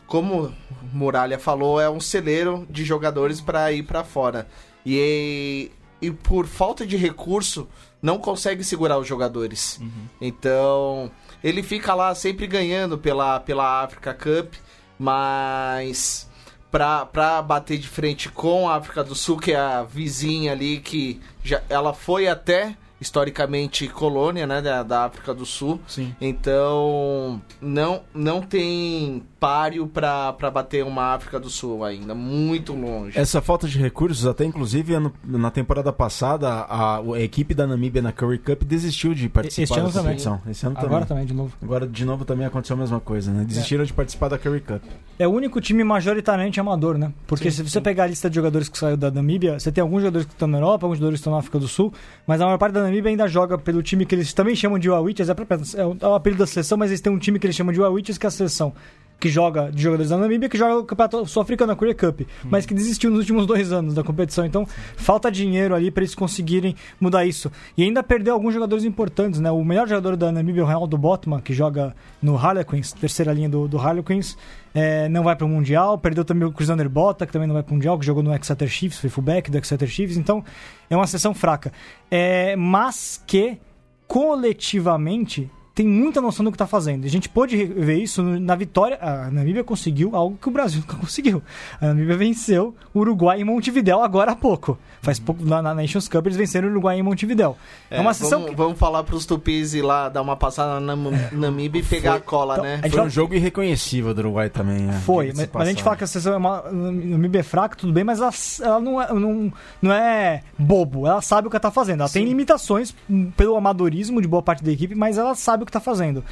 Como Muralha falou, é um celeiro de jogadores para ir para fora. E, e por falta de recurso, não consegue segurar os jogadores. Então, ele fica lá sempre ganhando pela, pela Africa Cup, mas pra bater de frente com a África do Sul, que é a vizinha ali, que já, ela foi até historicamente colônia né, da, da África do Sul. Sim. Então, não, não tem páreo pra, pra bater uma África do Sul ainda, muito longe. Essa falta de recursos, até inclusive ano- na temporada passada, a, a equipe da Namíbia na Curry Cup desistiu de participar Este ano da também. competição. Esse ano Agora também. também, de novo. Agora, de novo, também aconteceu a mesma coisa, né? Desistiram de participar da Curry Cup. É o único time majoritariamente amador, né? Porque se você pegar a lista de jogadores que saiu da Namíbia, você tem alguns jogadores que estão na Europa, alguns jogadores que estão na África do Sul, mas a maior parte da Namíbia ainda joga pelo time que eles também chamam de Wawitches, é, própria- é o é o apelido da seleção, mas eles têm um time que eles chamam de Wawitches, que é a seleção que joga de jogadores da Namíbia, que joga o Campeonato Sul-Africano, a Coreia Cup, mas que desistiu nos últimos dois anos da competição. Então, falta dinheiro ali para eles conseguirem mudar isso. E ainda perdeu alguns jogadores importantes, né? O melhor jogador da Namíbia é o Ronaldo Botman, que joga no Harlequins, terceira linha do, do Harlequins, é, não vai para o Mundial. Perdeu também o Cruzander Bota, que também não vai para o Mundial, que jogou no Exeter Chiefs, foi fullback do Exeter Chiefs. Então, é uma sessão fraca. É, mas que, coletivamente, tem muita noção do que está fazendo. A gente pôde ver isso na vitória. A Namíbia conseguiu algo que o Brasil (laughs) nunca conseguiu. A Namíbia venceu o Uruguai em Montevidéu agora há pouco. Faz pouco na, na Nations Cup eles venceram o Uruguai em Montevidéu. É, uma sessão vamos, que... vamos falar pros tupis ir lá dar uma passada na Namíbia e pegar Foi. a cola, Então, né? Foi um jogo irreconhecível do Uruguai também. né? Foi, mas, mas a gente fala que a sessão é uma. Namíbia é fraca, tudo bem, mas ela, ela não, é, não, não é bobo. Ela sabe o que ela tá fazendo. Ela tem limitações pelo amadorismo de boa parte da equipe, mas ela sabe o que tá fazendo.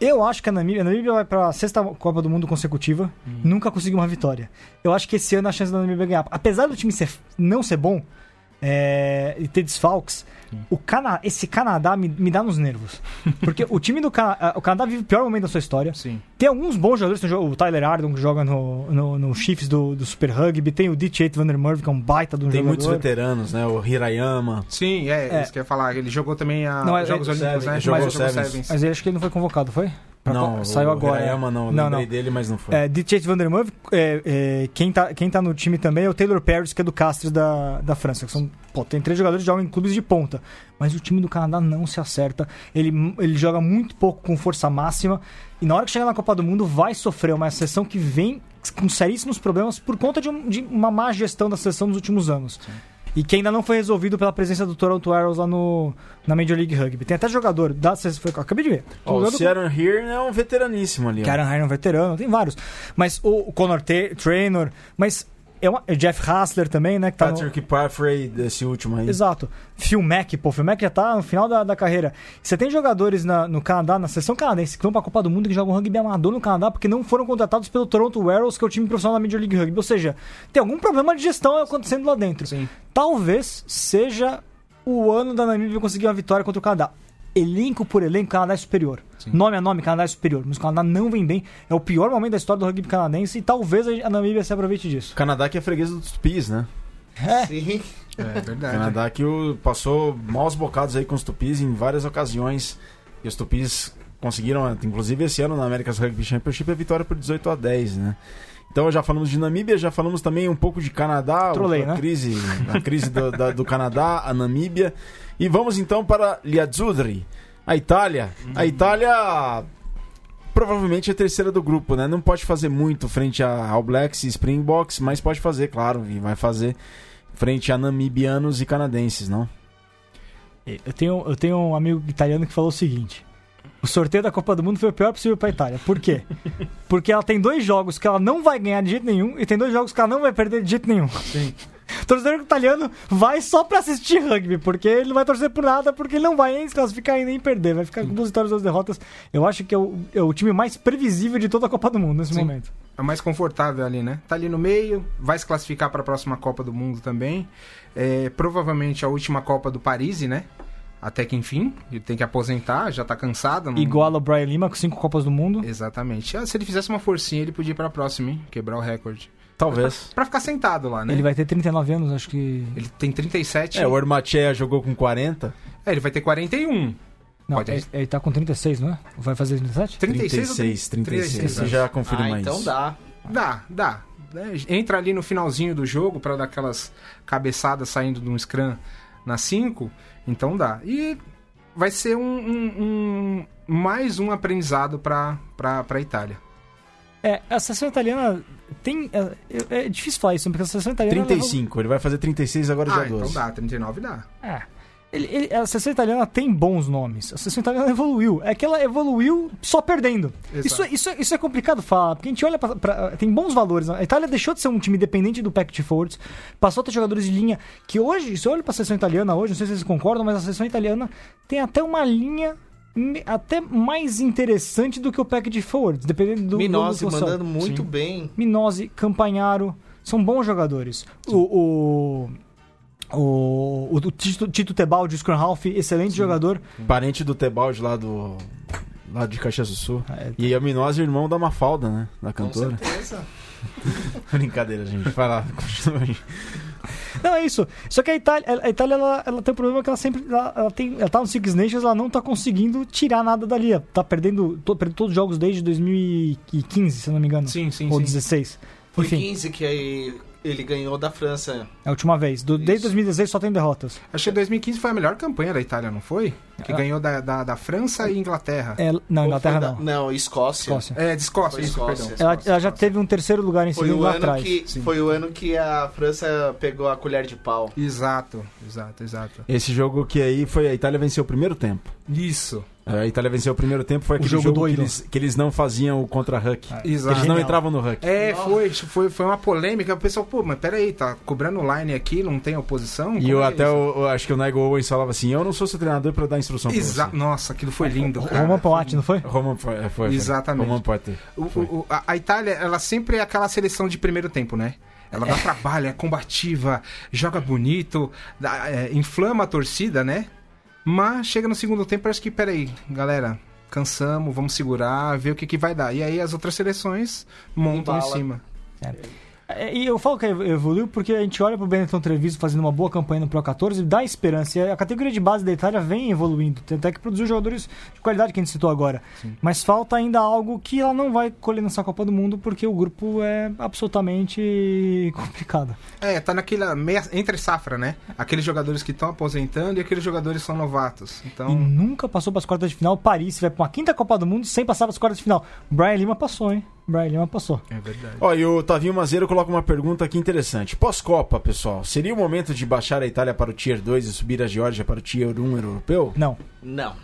Eu acho que a Namíbia, a Namíbia vai pra sexta Copa do Mundo consecutiva, nunca conseguiu uma vitória. Eu acho que esse ano a chance da Namíbia ganhar. Apesar do time ser, não ser bom é, e ter desfalques, o Cana esse Canadá me, me dá nos nervos. Porque o time do Cana o Canadá vive o pior momento da sua história. Sim. Tem alguns bons jogadores, tem o Tyler Ardon que joga no, no, no Chiefs do, do Super Rugby, tem o D.J. Vander Merve que é um baita de um Tem jogador. muitos veteranos, né? O Hirayama. Sim, é, É. isso que eu ia falar. Ele jogou também a Não, é- Jogos é- Olímpicos, né? jogou Mas Sevens. Sevens. Mas ele acho que ele não foi convocado, foi? Não, co- saiu agora. Hirayama não. Não, lembrei não. dele, mas não foi. É, D.J. Vander Merve, é, é, quem, tá, quem tá no time também é o Taylor Paris, que é do Castres da, da França. Que são, pô, tem três jogadores que jogam em clubes de ponta. Mas o time do Canadá não se acerta. Ele, ele joga muito pouco com força máxima. E na hora que chegar na Copa do Mundo, vai sofrer uma seleção que vem com seríssimos problemas por conta de, um- de uma má gestão da seleção nos últimos anos. E que ainda não foi resolvido pela presença do Toronto Arrows lá no, na Major League Rugby. Tem até jogador da seleção. foi- Acabei de ver. Ó, o Jogador- Ciaran Hearn é um veteraníssimo ali. Karen Heine é um veterano, tem vários. Mas o, o Conor T- Trainor, mas é uma, é Jeff Hassler também, né? Que tá no- Patrick Parfrey, desse último aí. Exato. Phil Mack, pô, Phil Mack já tá no final da, da carreira. Você tem jogadores na- no Canadá, na seleção canadense, que vão pra Copa do Mundo que jogam rugby amador no Canadá porque não foram contratados pelo Toronto Arrows, que é o time profissional da Major League Rugby. Ou seja, tem algum problema de gestão acontecendo lá dentro. Sim. Talvez seja o ano da Namíbia conseguir uma vitória contra o Canadá. Elenco por elenco, o Canadá é superior. Nome a nome, o Canadá é superior. Mas o Canadá não vem bem. É o pior momento da história do rugby canadense e talvez a Namíbia se aproveite disso. O Canadá que é freguês dos tupis, né? É, Sim. É O verdade. Canadá que o- passou maus bocados aí com os tupis em várias ocasiões. E os tupis conseguiram, inclusive esse ano na America's Rugby Championship, a vitória por 18 a 10, né? Então já falamos de Namíbia, já falamos também um pouco de Canadá, Trolei, a né? crise, a crise do, da- do Canadá, a Namíbia. E vamos então para Liazzurri, a Itália. A Itália provavelmente é a terceira do grupo, né? Não pode fazer muito frente a All Blacks e Springboks, mas pode fazer, claro, e vai fazer frente a namibianos e canadenses, não? Eu tenho, eu tenho um amigo italiano que falou o seguinte: o sorteio da Copa do Mundo foi o pior possível pra Itália. Por quê? (laughs) Porque ela tem dois jogos que ela não vai ganhar de jeito nenhum e tem dois jogos que ela não vai perder de jeito nenhum. Sim. O (laughs) torcedor italiano vai só pra assistir rugby, porque ele não vai torcer por nada, porque ele não vai nem se classificar e nem perder. Vai ficar com duas vitórias duas derrotas. Eu acho que é o, é o time mais previsível de toda a Copa do Mundo nesse Sim. momento. É mais confortável ali, né? Tá ali no meio, vai se classificar para a próxima Copa do Mundo também. É, provavelmente a última Copa do Paris, né? Até que enfim, ele tem que aposentar, já tá cansado. não- Igual ao Brian Lima com cinco Copas do Mundo. Exatamente. Ah, se ele fizesse uma forcinha, ele podia ir pra próxima, hein? Quebrar o recorde. Talvez. Pra ficar sentado lá, né? Ele vai ter 39 anos, acho que. Ele tem 37. É, o Ormachea jogou com 40. É, ele vai ter 41. Não, Pode- ele, ele tá com 36, não é? Vai fazer 37? 36 ou 36, 36. 36, Você né? já confirma Ah, então isso. dá. Dá, dá. né? Entra ali no finalzinho do jogo pra dar aquelas cabeçadas saindo de um scrum na 5, então dá. E vai ser um, um- um- mais um aprendizado pra, pra, pra Itália. É, a seleção italiana tem. É, é difícil falar isso, porque a seleção italiana. 35, ele vai fazer 36 agora Ah, dia então 12. dá, 39 dá. É. Ele- ele- a seleção italiana tem bons nomes. A seleção italiana evoluiu. É que ela evoluiu só perdendo. Isso, isso, é- isso é complicado falar, porque a gente olha pra, pra- Tem bons valores. A Itália deixou de ser um time dependente do pack de forwards, passou a ter jogadores de linha que hoje, se eu olho pra seleção italiana hoje, não sei se vocês concordam, mas a seleção italiana tem até uma linha até mais interessante do que o pack de forwards, dependendo do. Minose do do- mandando muito Sim. bem. Minose, Campanharo, são bons jogadores. O, o, o, o Tito, Tito Tebaldi, o Scrum Half, excelente jogador. Parente do Tebaldi lá do. lá de Caxias do Sul. É, E a Minose irmão da Mafalda, né? Da Com cantora. certeza. (laughs) Brincadeira, gente. Vai lá, continua aí. Não, é isso. Só que a Itália, a Itália ela, ela tem um problema que ela sempre. Ela, ela tem, ela tá no Six Nations, ela não tá conseguindo tirar nada dali. Ela tá perdendo, to, perdendo todos os jogos desde 2015, se eu não me engano. Sim, sim, Ou sim. 16. Foi Enfim. 15 que aí Ele ganhou da França. É a última vez. Do- desde Isso. 2016 só tem derrotas. Acho que 2015 foi a melhor campanha da Itália, não foi? Que Ah. ganhou da, da, da França e Inglaterra. É, não, Inglaterra da- não. Não, Escócia. Escócia. É, de Escócia, isso, Escócia. perdão. Ela, ela já teve um terceiro lugar em Foi segundo lá atrás. que, Sim. foi o ano que a França pegou a colher de pau. Exato, exato, exato. Esse jogo que aí foi a Itália venceu o primeiro tempo. Isso, A Itália venceu o primeiro tempo, foi O aquele jogo jogo, que, eles, que eles não faziam o contra-Huck. Ah, exato. Eles não entravam no Huck. É, foi, foi, foi uma polêmica. O pessoal, pô, mas peraí, tá cobrando line aqui, não tem oposição? E eu é até, o, acho que o Nigel Owens falava assim, eu não sou seu treinador pra dar instrução pra Exa você. Nossa, aquilo foi lindo, cara. Roman Poat, não foi? Roman foi, foi, foi. Exatamente. Roman o- a, a Itália, ela sempre é aquela seleção de primeiro tempo, né? Ela dá trabalho, é combativa, joga bonito, dá- é, inflama a torcida, né? Mas chega no segundo tempo, parece que, peraí, galera, cansamos, vamos segurar, ver o que, que vai dar. E aí as outras seleções montam em cima. É, E eu falo que evoluiu porque a gente olha pro Benetton Treviso fazendo uma boa campanha no Pro 14 e dá esperança. E a categoria de base da Itália vem evoluindo. Tem até que produziu jogadores de qualidade que a gente citou agora. Mas falta ainda algo que ela não vai colher nessa Copa do Mundo porque o grupo é absolutamente (laughs) complicado. É, tá naquela meia, entre safra, né? Aqueles jogadores que estão aposentando e aqueles jogadores que são novatos. Então, E nunca passou para as quartas de final. Paris vai para uma quinta Copa do Mundo sem passar para as quartas de final. Brian Lima passou, hein? Brian Lima passou. é verdade. Ó, e o Tavinho Mazeiro coloca uma pergunta aqui interessante. Pós-Copa, pessoal, seria o momento de baixar a Itália para o Tier 2 e subir a Geórgia para o Tier 1 europeu? Não. Não.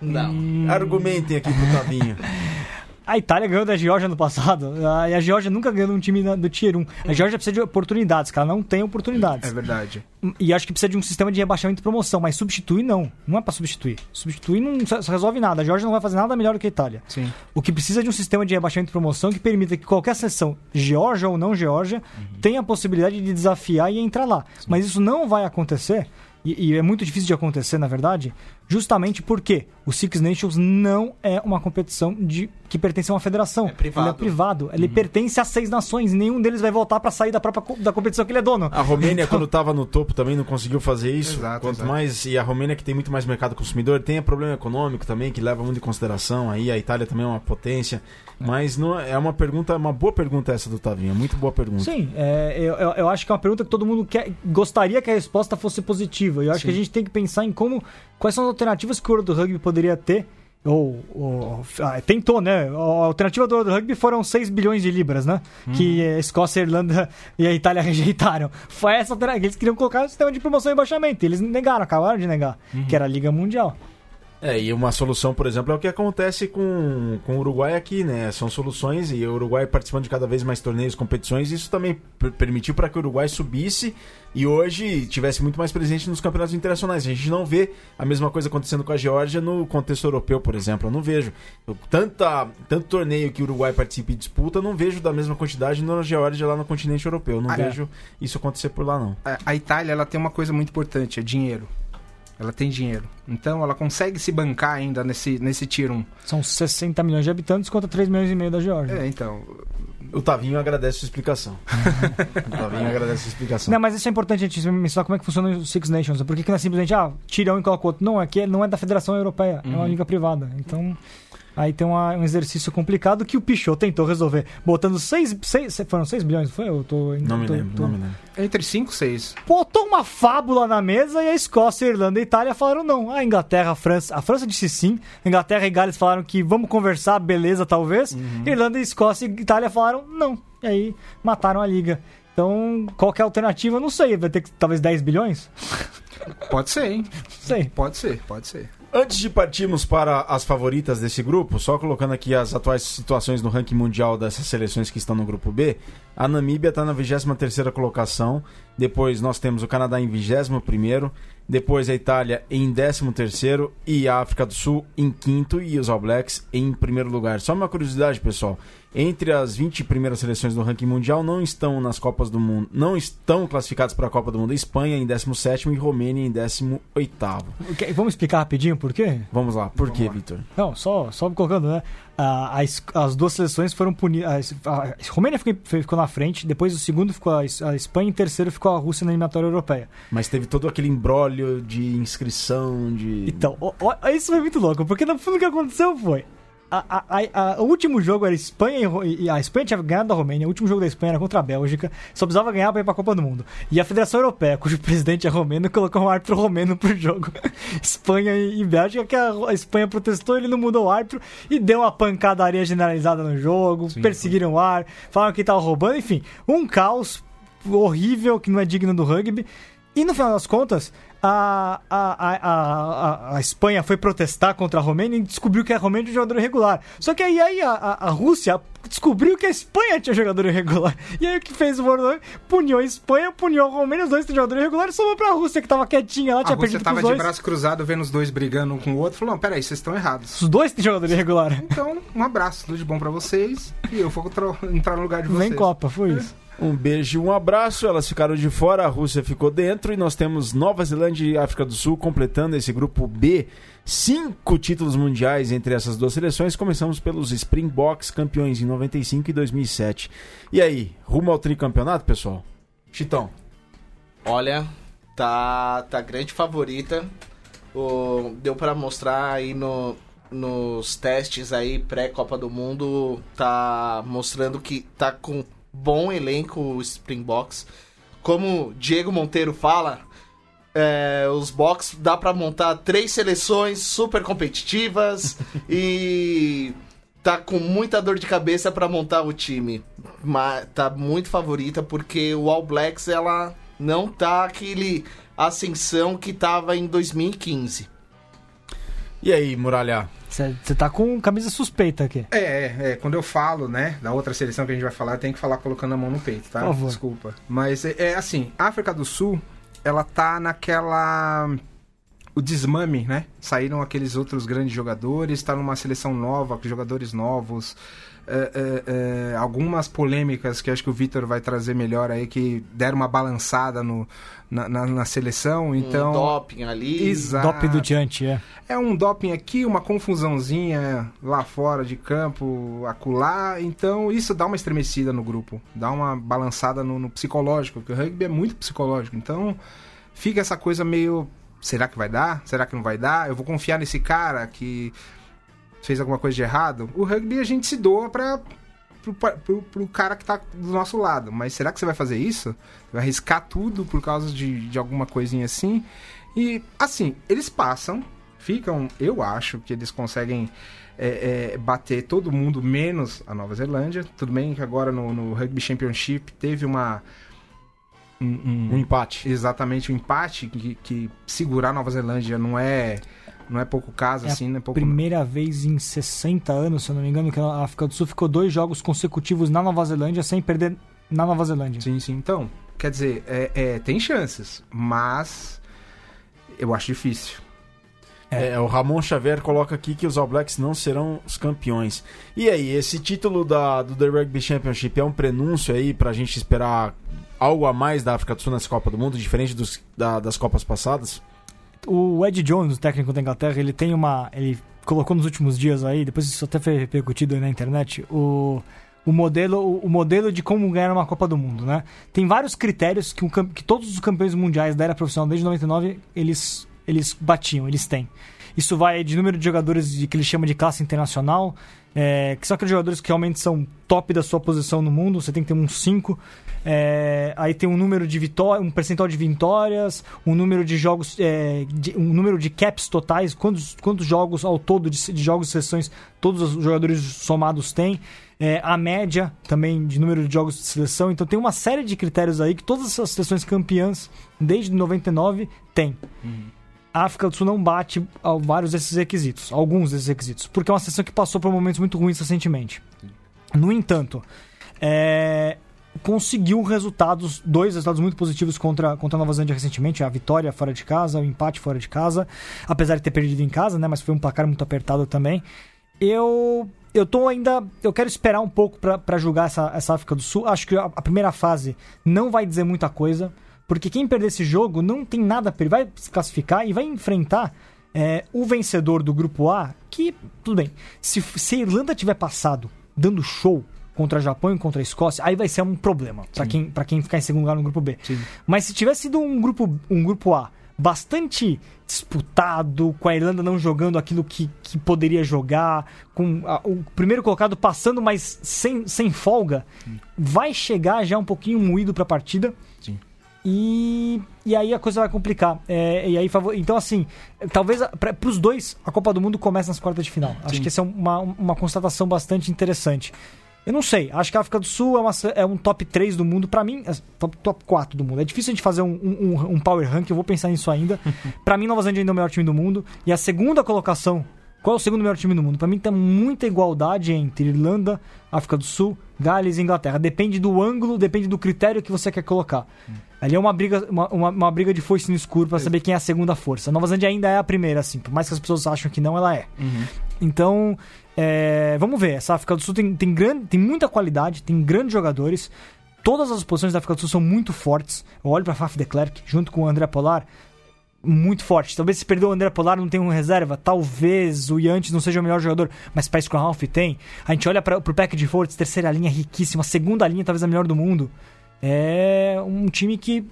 Não. Hum. Argumentem aqui pro Tavinho. (laughs) A Itália ganhou da Geórgia no passado. a- (laughs) E a Geórgia nunca ganhou de um time do Tier 1. A Geórgia precisa de oportunidades, ela não tem oportunidades. É verdade. E acho que precisa de um sistema de rebaixamento e promoção, mas substituir não. Não é pra substituir. Substituir não resolve nada. A Geórgia não vai fazer nada melhor do que a Itália. Sim. O que precisa é de um sistema de rebaixamento e promoção que permita que qualquer seleção, Geórgia ou não Geórgia, tenha a possibilidade de desafiar e entrar lá. Mas isso não vai acontecer, e, e é muito difícil de acontecer, na verdade, justamente porque o Six Nations não é uma competição de, que pertence a uma federação. É privado. Ele é privado. Ele pertence a seis nações. Nenhum deles vai voltar para sair da própria da competição que ele é dono. A Romênia, quando estava no topo, também não conseguiu fazer isso. Exato, Quanto exato. mais. E a Romênia, que tem muito mais mercado consumidor, tem problema econômico também, que leva muito em consideração. Aí a Itália também é uma potência. Mas não é é uma pergunta, uma boa pergunta essa do Tavinho. é Muito boa pergunta. Sim, é, eu, eu- eu acho que é uma pergunta que todo mundo quer, gostaria que a resposta fosse positiva. E eu acho Sim. que a gente tem que pensar em como quais são as alternativas que o World Rugby poderia ter. Ou, ou- ah, tentou, né? A alternativa do World Rugby foram 6 bilhões de libras, né? Que a Escócia, a Irlanda (laughs) e a Itália (laughs) rejeitaram. Foi essa alternativa. Eles queriam colocar o sistema de promoção e baixamento. Eles negaram, acabaram de negar. Que era a Liga Mundial. É, e uma solução, por exemplo, é o que acontece com, com o Uruguai aqui, né? São soluções e o Uruguai participando de cada vez mais torneios, competições, isso também per- permitiu para que o Uruguai subisse e hoje tivesse muito mais presente nos campeonatos internacionais. A gente não vê a mesma coisa acontecendo com a Geórgia no contexto europeu, por exemplo. Eu não vejo. Eu- tanta, tanto torneio que o Uruguai participa e disputa, não vejo da mesma quantidade na Geórgia lá no continente europeu. Eu não Ah, é. vejo isso acontecer por lá, não. A, a Itália, ela tem uma coisa muito importante, é dinheiro. Ela tem dinheiro. Então, ela consegue se bancar ainda nesse, nesse tier 1. São 60 milhões de habitantes contra 3 milhões e meio da Geórgia. É, então... O Tavinho agradece a sua explicação. (laughs) o Tavinho agradece a sua explicação. Não, mas isso é importante a gente mencionar como é que funciona o Six Nations. Por que, que não é simplesmente, ah, tira um e coloca outro? Não, aqui não é da Federação Europeia, é uma liga privada. Então, aí tem uma- um exercício complicado que o Pichot tentou resolver, botando 6, seis, foram 6 bilhões, não foi? Eu tô, Não me tô- lembro, tô- não me lembro. Entre 5 e 6. Botou uma fábula na mesa e a Escócia, a Irlanda e a Itália falaram não. A Inglaterra, a França, a França disse sim. A Inglaterra e Gales falaram que vamos conversar, beleza, talvez. Irlanda, Escócia e Itália falaram não. E aí mataram a liga. Então, qual que é a alternativa? Eu Não sei. Vai ter que talvez 10 bilhões? Pode ser, hein? Não sei. Pode ser, pode ser. Antes de partirmos para as favoritas desse grupo, só colocando aqui as atuais situações no ranking mundial dessas seleções que estão no grupo B, a Namíbia está na 23ª colocação, depois nós temos o Canadá em 21º, depois a Itália em 13º e a África do Sul em quinto e os All Blacks em primeiro lugar. Só uma curiosidade, pessoal, entre as 20 primeiras seleções do ranking mundial não estão nas Copas do Mundo, não estão classificados para a Copa do Mundo Espanha em 17º e Romênia em 18º. Ok, Vamos explicar rapidinho por quê? Vamos lá, por Vamos quê. Vitor? Não, só, só colocando, né? Ah, as, as duas seleções foram punidas. A Romênia ficou, ficou na frente, depois o segundo ficou a, Es- a Espanha e em terceiro ficou a Rússia na eliminatória europeia. Mas teve todo aquele embrólio de inscrição, de. Então, ó, ó, isso foi muito louco, porque no fundo o que aconteceu foi. A, a, o último jogo era Espanha e, a Espanha tinha ganhado da Romênia. O último jogo da Espanha era contra a Bélgica. Só precisava ganhar para ir para a Copa do Mundo. E a Federação Europeia, cujo (laughs) presidente é romeno, colocou um árbitro romeno pro jogo. (laughs) Espanha e, e Bélgica, que a, a, Espanha protestou, ele não mudou o árbitro e deu uma pancadaria generalizada no jogo, Sim, perseguiram foi. o ar, falaram que tava roubando, enfim, um caos horrível que não é digno do rugby. E no final das contas, a, a, a, a, Espanha foi protestar contra a Romênia e descobriu que a Romênia tinha jogador irregular. Só que aí, aí a, a, Rússia descobriu que a Espanha tinha jogador (laughs) irregular. E aí o que fez o World puniu a Espanha, puniu a Romênia, os dois têm jogador irregular e sobrou pra Rússia, que tava quietinha lá, a tinha Rússia perdido tava de braço cruzado vendo os dois brigando um com o outro, falou, não, peraí, vocês estão errados. Os dois têm jogador irregular. Então, um abraço, tudo de bom pra vocês e eu vou entrar no lugar de vocês. Nem Copa, foi isso. Um beijo e um abraço. Elas ficaram de fora, a Rússia ficou dentro e nós temos Nova Zelândia e África do Sul completando esse grupo B. Cinco títulos mundiais entre essas duas seleções. Começamos pelos Springboks, campeões em 95 e 2007. E aí, rumo ao tricampeonato, pessoal? Chitão. Olha, tá, tá grande favorita. O, deu para mostrar aí no, nos testes aí pré-Copa do Mundo, tá mostrando que tá com bom elenco o Springboks. Como Diego Monteiro fala, é, os box dá para montar três seleções super competitivas (laughs) e tá com muita dor de cabeça para montar o time. Mas tá muito favorita porque o All Blacks ela não tá aquele ascensão que tava em 2015. E aí, Muralha? Você tá com camisa suspeita aqui. É, é, é, quando eu falo, né, da outra seleção que a gente vai falar, tem que falar colocando a mão no peito, tá? Por favor. Desculpa. Mas é, é assim, África do Sul, ela tá naquela o desmame, né? Saíram aqueles outros grandes jogadores, está numa seleção nova, com jogadores novos. É, é, é, algumas polêmicas que acho que o Vitor vai trazer melhor aí, que deram uma balançada no, na, na, na seleção. Então, um doping ali. Exato. Doping do diante, é. É um doping aqui, uma confusãozinha lá fora de campo, acular. Então, isso dá uma estremecida no grupo, dá uma balançada no, no psicológico, porque o rugby é muito psicológico. Então, fica essa coisa meio. Será que vai dar? Será que não vai dar? Eu vou confiar nesse cara que fez alguma coisa de errado, o rugby a gente se doa para pro, pro, pro, cara que tá do nosso lado. Mas será que você vai fazer isso? Vai arriscar tudo por causa de, de alguma coisinha assim? E, assim, eles passam, ficam, eu acho que eles conseguem é, é, bater todo mundo, menos a Nova Zelândia. Tudo bem que agora no, no Rugby Championship teve uma. Um, um, um empate. Exatamente, um empate que, que segurar a Nova Zelândia não é não é pouco caso, é assim, não é pouco. Primeira vez em 60 anos, se eu não me engano, que a África do Sul ficou dois jogos consecutivos na Nova Zelândia sem perder na Nova Zelândia. Sim, sim. Então, quer dizer, é, é tem chances, mas eu acho difícil. É. é, o Ramon Xavier coloca aqui que os All Blacks não serão os campeões. E aí, esse título da, do The Rugby Championship é um prenúncio aí pra gente esperar algo a mais da África do Sul nessa Copa do Mundo, diferente dos, da, das Copas passadas? O Ed Jones, o técnico da Inglaterra, ele tem uma. Ele colocou nos últimos dias aí, depois isso até foi repercutido na internet, o, o, modelo, o, o modelo de como ganhar uma Copa do Mundo, né? Tem vários critérios que, que todos os campeões mundiais da era profissional desde 99 eles, eles batiam, eles têm. Isso vai de número de jogadores de, que ele chama de classe internacional, é, que são aqueles jogadores que realmente são top da sua posição no mundo, você tem que ter uns 5. É, aí tem um número de vitórias, um percentual de vitórias, um número de jogos, é, de, um número de caps totais, quantos, quantos jogos ao todo de, de jogos e sessões todos os jogadores somados têm. É, a média também de número de jogos de seleção. Então tem uma série de critérios aí que todas essas seleções campeãs desde 99 têm. Uhum. A África do Sul não bate vários desses requisitos, alguns desses requisitos, porque é uma seleção que passou por momentos muito ruins recentemente. No entanto, é, conseguiu resultados, dois resultados muito positivos contra, contra a Nova Zelândia recentemente, a vitória fora de casa, o empate fora de casa, apesar de ter perdido em casa, né, mas foi um placar muito apertado também. Eu eu tô ainda, eu quero esperar um pouco para julgar essa, essa África do Sul. Acho que a, a, primeira fase não vai dizer muita coisa, porque quem perder esse jogo não tem nada a perder, vai se classificar e vai enfrentar é, o vencedor do grupo A, que tudo bem, se, se a Irlanda tiver passado dando show, contra Japão e contra a Escócia, aí vai ser um problema para quem, pra quem ficar em segundo lugar no grupo B. Sim. Mas se tivesse sido um grupo, um grupo A bastante disputado, com a Irlanda não jogando aquilo que, que poderia jogar, com a- o primeiro colocado passando, mas sem, sem folga, vai chegar já um pouquinho moído para a partida. Sim. E, e aí a coisa vai complicar. É, e aí, então, assim, talvez para os dois a Copa do Mundo comece nas quartas de final. Acho que essa é uma, uma constatação bastante interessante. Eu não sei, acho que a África do Sul é, uma- é um top 3 do mundo. Pra mim, é top, top 4 do mundo. É difícil a gente fazer um, um, um power rank, eu vou pensar nisso ainda. (laughs) pra mim, Nova Zelândia ainda é o melhor time do mundo. E a segunda colocação, qual é o segundo melhor time do mundo? Pra mim, tem muita igualdade entre Irlanda, África do Sul, Gales e Inglaterra. Depende do ângulo, depende do critério que você quer colocar. Ali é uma briga, uma, uma, uma briga de foice no escuro pra saber quem é a segunda força. A Nova Zelândia ainda é a primeira, assim. Por mais que as pessoas acham que não, ela é. Então, é, vamos ver. Essa África do Sul tem, tem, grande, tem muita qualidade, tem grandes jogadores. Todas as posições da África do Sul são muito fortes. Eu olho pra Faf de Klerk, junto com o André Polar, muito forte. Talvez se perder o André Polar não tenha um reserva. Talvez o Yantes não seja o melhor jogador, mas pra Scrum Half tem. A gente olha para pro pack de forwards, terceira linha riquíssima, segunda linha talvez a melhor do mundo. É um time que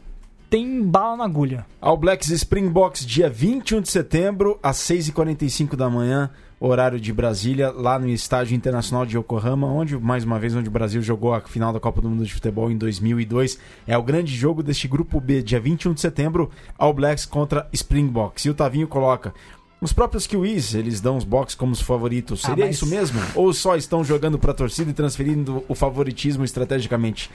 tem bala na agulha. All Blacks Springboks, dia 21 de setembro, às 6h45 da manhã, horário de Brasília, lá no Estádio Internacional de Yokohama, onde, mais uma vez, onde o Brasil jogou a final da Copa do Mundo de Futebol em 2002. É o grande jogo deste Grupo B, dia 21 de setembro, All Blacks contra Springboks. E o Tavinho coloca... Os próprios Kiwis, eles dão os box como os favoritos. Ah, Seria mas- isso mesmo? Ou só estão jogando pra torcida e transferindo o favoritismo estrategicamente?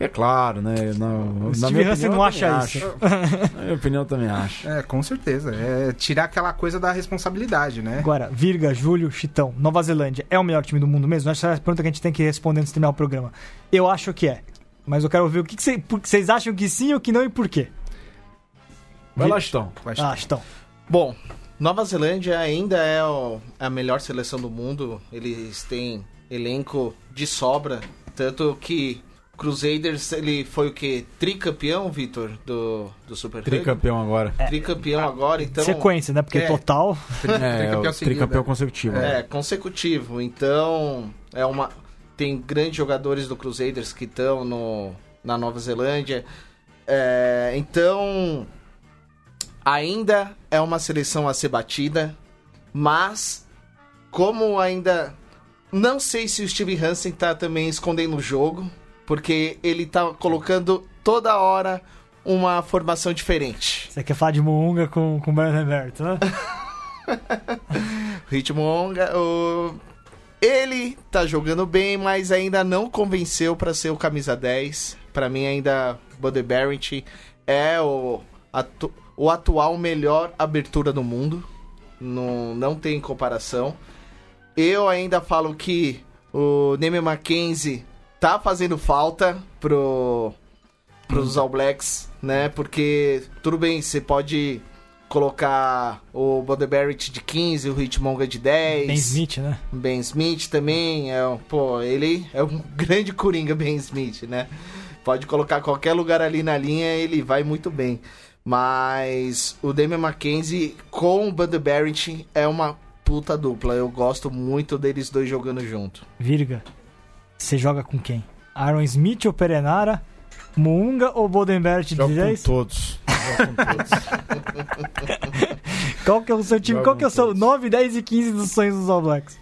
É claro, né? Na, na Steve minha opinião, não acha isso. acho. (laughs) Na minha opinião, eu também acho. É, com certeza. É tirar aquela coisa da responsabilidade, né? Agora, Virga, Júlio, Chitão, Nova Zelândia é o melhor time do mundo mesmo? Essa é a pergunta que a gente tem que responder antes de terminar o programa. Eu acho que é. Mas eu quero ouvir o que, cê- vocês acham que sim ou que não e por quê. Vai lá, Chitão. Vai Ah, Chitão. Bom, Nova Zelândia ainda é o- a melhor seleção do mundo. Eles têm elenco de sobra. Tanto que Crusaders, ele foi o que? Tricampeão, Vitor, do, do Super Rugby? Tricampeão agora. Tricampeão agora, então... Sequência, né? Porque é. total. (laughs) É, é tricampeão o seguido, tricampeão é. consecutivo. É, consecutivo. Então, é uma tem grandes jogadores do Crusaders que estão no na Nova Zelândia. É, então, ainda é uma seleção a ser batida, mas como ainda não sei se o Steve Hansen tá também escondendo o jogo, porque ele tá colocando toda hora uma formação diferente. Você quer falar de Moonga com, com o Brian Roberto, né? (laughs) Ritmo Onga, o... ele tá jogando bem, mas ainda não convenceu pra ser o camisa 10. Pra mim ainda Buddy Barrett é o, atu- o atual melhor abertura do mundo. Não, não tem comparação. Eu ainda falo que o Neme Mackenzie tá fazendo falta pro pros All Blacks, né? Porque tudo bem, você pode colocar o Buddy Barrett de 15, o Hitmonga de 10. Ben Smith, né? Ben Smith também, é, pô, ele é um (laughs) grande coringa, Ben Smith, né? Pode colocar qualquer lugar ali na linha, ele vai muito bem. Mas o Damian Mackenzie com o Buddy Barrett é uma puta dupla. Eu gosto muito deles dois jogando junto. Virga. Você joga com quem? Aaron Smith ou Perenara? Moonga ou Bodenbert de Jogo com 10? todos. Jogo com todos. (laughs) Qual que é o seu time? Jogam Qual que é o seu todos. 9, 10 e 15 dos sonhos dos All Blacks?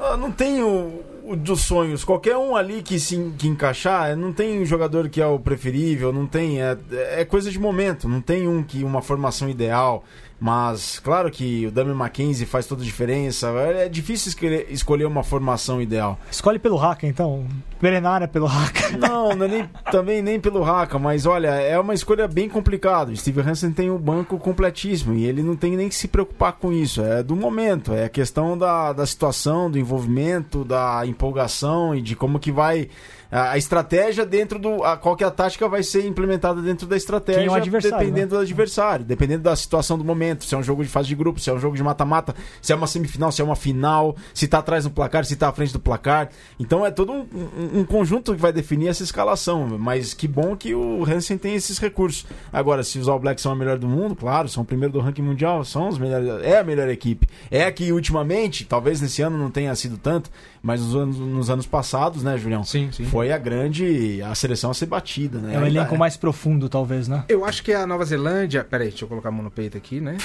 Ah, não tem o, dos sonhos. Qualquer um ali que se que encaixar, não tem um jogador que é o preferível, não tem. É, é coisa de momento, não tem um que uma formação ideal. Mas claro que o Damian Mackenzie faz toda a diferença. É difícil escolher, escolher uma formação ideal. Escolhe pelo Haka, então. Perenara pelo Haka. (laughs) Não, não é nem, também nem pelo Haka, mas olha, é uma escolha bem complicada. O Steve Hansen tem o banco completíssimo e ele não tem nem que se preocupar com isso. É do momento, é a questão da, da situação, do envolvimento, da empolgação e de como que vai. A a estratégia dentro do. A, qual que a tática vai ser implementada dentro da estratégia, Quem é o adversário, dependendo do adversário, dependendo da situação do momento, se é um jogo de fase de grupo, se é um jogo de mata-mata, se é uma semifinal, se é uma final, se tá atrás do placar, se tá à frente do placar. Então é todo um, um, um conjunto que vai definir essa escalação. Mas que bom que o Hansen tem esses recursos. Agora, se os All Blacks são a melhor do mundo, claro, são o primeiro do ranking mundial, são os melhores, é a melhor equipe. É que ultimamente, talvez nesse ano não tenha sido tanto, mas nos anos, nos anos passados, né, Julião? Sim, sim. Foi a grande, a seleção a ser batida, né? É um Ainda elenco mais profundo, talvez, né? Eu acho que a Nova Zelândia. Peraí, deixa eu colocar a mão no peito aqui, né?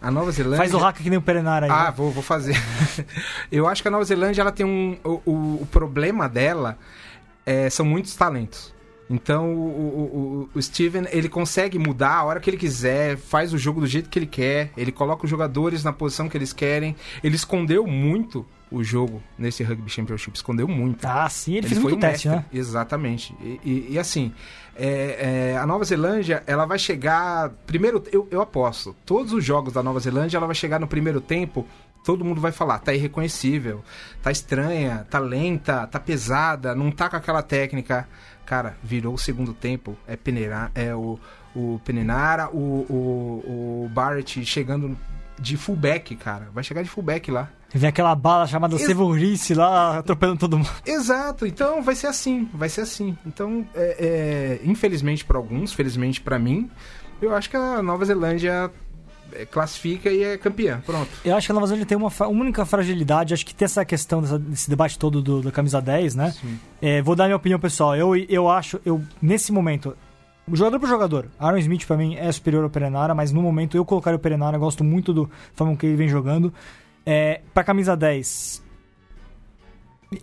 A Nova Zelândia. Faz o hack que nem o Perenar aí. Ah, né? vou, vou fazer. (laughs) eu acho que a Nova Zelândia ela tem um. O, o, o problema dela é, são muitos talentos. Então o, o, o, Steven ele consegue mudar a hora que ele quiser, faz o jogo do jeito que ele quer, ele coloca os jogadores na posição que eles querem. Ele escondeu muito o jogo nesse Rugby Championship, escondeu muito. Ah, sim, ele, fez foi muito teste, mestre. né? Exatamente. E, e- e assim, é, é, a Nova Zelândia, ela vai chegar. Primeiro, eu, eu aposto, todos os jogos da Nova Zelândia, ela vai chegar no primeiro tempo. Todo mundo vai falar, tá irreconhecível, tá estranha, tá lenta, tá pesada, não tá com aquela técnica. Cara, virou o segundo tempo, é Penera, é o, o Penenara, o, o, o Barrett chegando de fullback, cara. Vai chegar de fullback lá. Vem aquela bala chamada Ex- Severice lá, atropelando todo mundo. Exato, então vai ser assim, vai ser assim. Então, é, é, infelizmente para alguns, felizmente para mim, eu acho que a Nova Zelândia classifica e é campeã. Pronto. Eu acho que a Nova Zelândia tem uma única fragilidade, acho que tem essa questão dessa- desse debate todo do, da camisa 10, né? É, vou dar minha opinião pessoal. Eu, eu acho, eu nesse momento, jogador por jogador, Aaron Smith pra mim é superior ao Perenara, mas no momento eu colocaria o Perenara, gosto muito do forma que ele vem jogando. É, pra camisa 10,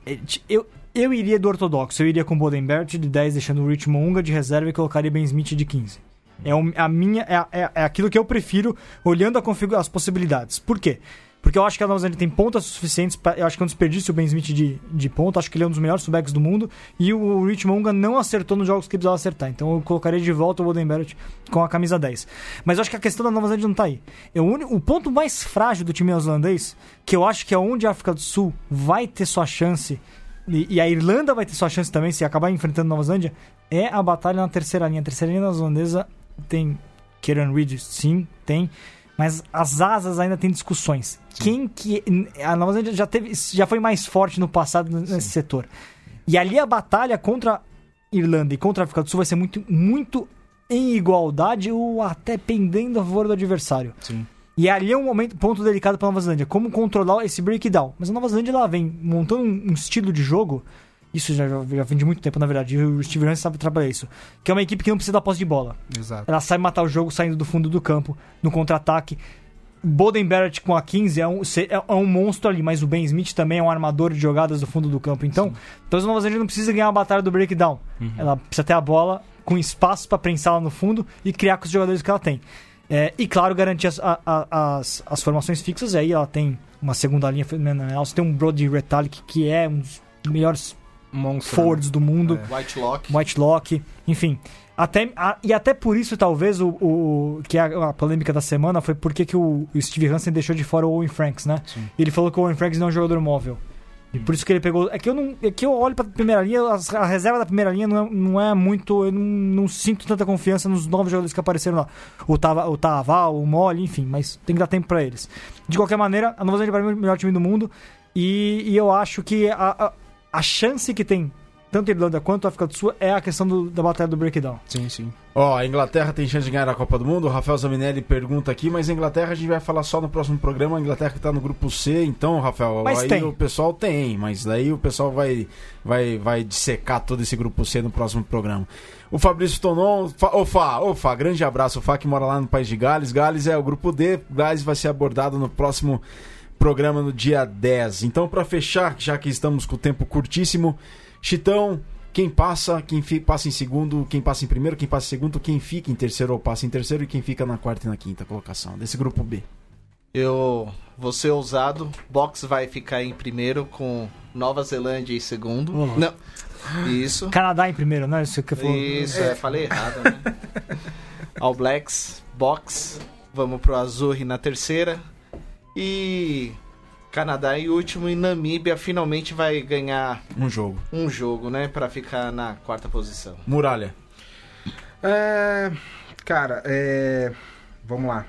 é, t- eu, eu iria do ortodoxo, eu iria com o Bodenbert de 10, deixando o Rich Monga de reserva e colocaria Ben Smith de 15. É a minha, é, é, é aquilo que eu prefiro olhando a as possibilidades. Por quê? Porque eu acho que a Nova Zelândia tem pontas suficientes. Pra, eu acho que é um desperdício o Ben Smith de, de ponta. Acho que ele é um dos melhores subbacks do mundo. E o Rich Monga não acertou nos jogos que precisava acertar. Então eu colocaria de volta o Bodenbert com a camisa 10. Mas eu acho que a questão da Nova Zelândia não tá aí. É o, o ponto mais frágil do time neozelandês, que eu acho que é onde a África do Sul vai ter sua chance. E, e a Irlanda vai ter sua chance também, se acabar enfrentando a Nova Zelândia, é a batalha na terceira linha. A terceira linha neozelandesa tem Kieran Reid, sim, tem. Mas as asas ainda tem discussões. Quem que. A Nova Zelândia já, teve, já foi mais forte no passado nesse setor. E ali a batalha contra a Irlanda e contra a África do Sul vai ser muito, muito em igualdade ou até pendendo a favor do adversário. Sim. E ali é um momento, ponto delicado para Nova Zelândia, como controlar esse breakdown. Mas a Nova Zelândia ela vem montando um estilo de jogo, isso já, já, vem de muito tempo, na verdade, e o Steve Hansen sabe trabalhar isso, que é uma equipe que não precisa da posse de bola. Exato. Ela sabe matar o jogo saindo do fundo do campo, no contra-ataque. Boden Barrett com a 15 é um, se- é um monstro ali, mas o Ben Smith também é um armador de jogadas do fundo do campo. Então, então a Nova Zelândia não precisa ganhar a batalha do breakdown. Ela precisa ter a bola com espaço para prensá-la no fundo e criar com os jogadores que ela tem. É, e claro, garantir as, a- a- as, as formações fixas. Aí ela tem uma segunda linha fenomenal. Você tem um Brody Retallick que é um dos melhores Monstro. forwards do mundo. White Lock. Whitelock, enfim. Até, a- e até por isso, talvez, o, o- que é a, a polêmica da semana foi porque que o, o Steve Hansen deixou de fora o Owen Franks, né? Sim. Ele falou que o Owen Franks não é um jogador móvel. E por isso que ele pegou. É que eu não. É que eu olho pra primeira linha, as- a reserva da primeira linha não é, não é muito. Eu não, não sinto tanta confiança nos novos jogadores que apareceram lá. O, Tava, o Taval, o Mole, enfim, mas tem que dar tempo pra eles. De qualquer maneira, a Nova Zelândia pra mim é o melhor time do mundo. E, e eu acho que a, a, chance que tem, tanto a Irlanda quanto a África do Sul, é a questão do- da batalha do breakdown. Sim, sim. Ó, a Inglaterra tem chance de ganhar a Copa do Mundo. O Rafael Zaminelli pergunta aqui, mas a Inglaterra a gente vai falar só no próximo programa. A Inglaterra que tá no grupo C, então, Rafael, Mas aí tem. o pessoal tem, mas daí o pessoal vai, vai, vai dissecar todo esse grupo C no próximo programa. O Fabrício Tonon, Fa, ô Fá, ô Fá, grande abraço. O Fá que mora lá no país de Gales. Gales é o grupo D. Gales vai ser abordado no próximo programa no dia 10. Então, para fechar, já que estamos com o tempo curtíssimo, Chitão, quem passa, quem passa em segundo, quem passa em primeiro, quem passa em segundo, quem fica em terceiro ou passa em terceiro e quem fica na quarta e na quinta colocação desse grupo B. Eu vou ser ousado. Box vai ficar em primeiro com Nova Zelândia em segundo. Uhum. Não. Isso. Canadá em primeiro, né? Isso que falou. Isso, é, falei errado, né? (laughs) All Blacks, Box. Vamos pro Azul na terceira. E Canadá em último. E Namíbia finalmente vai ganhar Um jogo. um jogo, né? Pra ficar na quarta posição. Muralha. É, cara, é, vamos lá.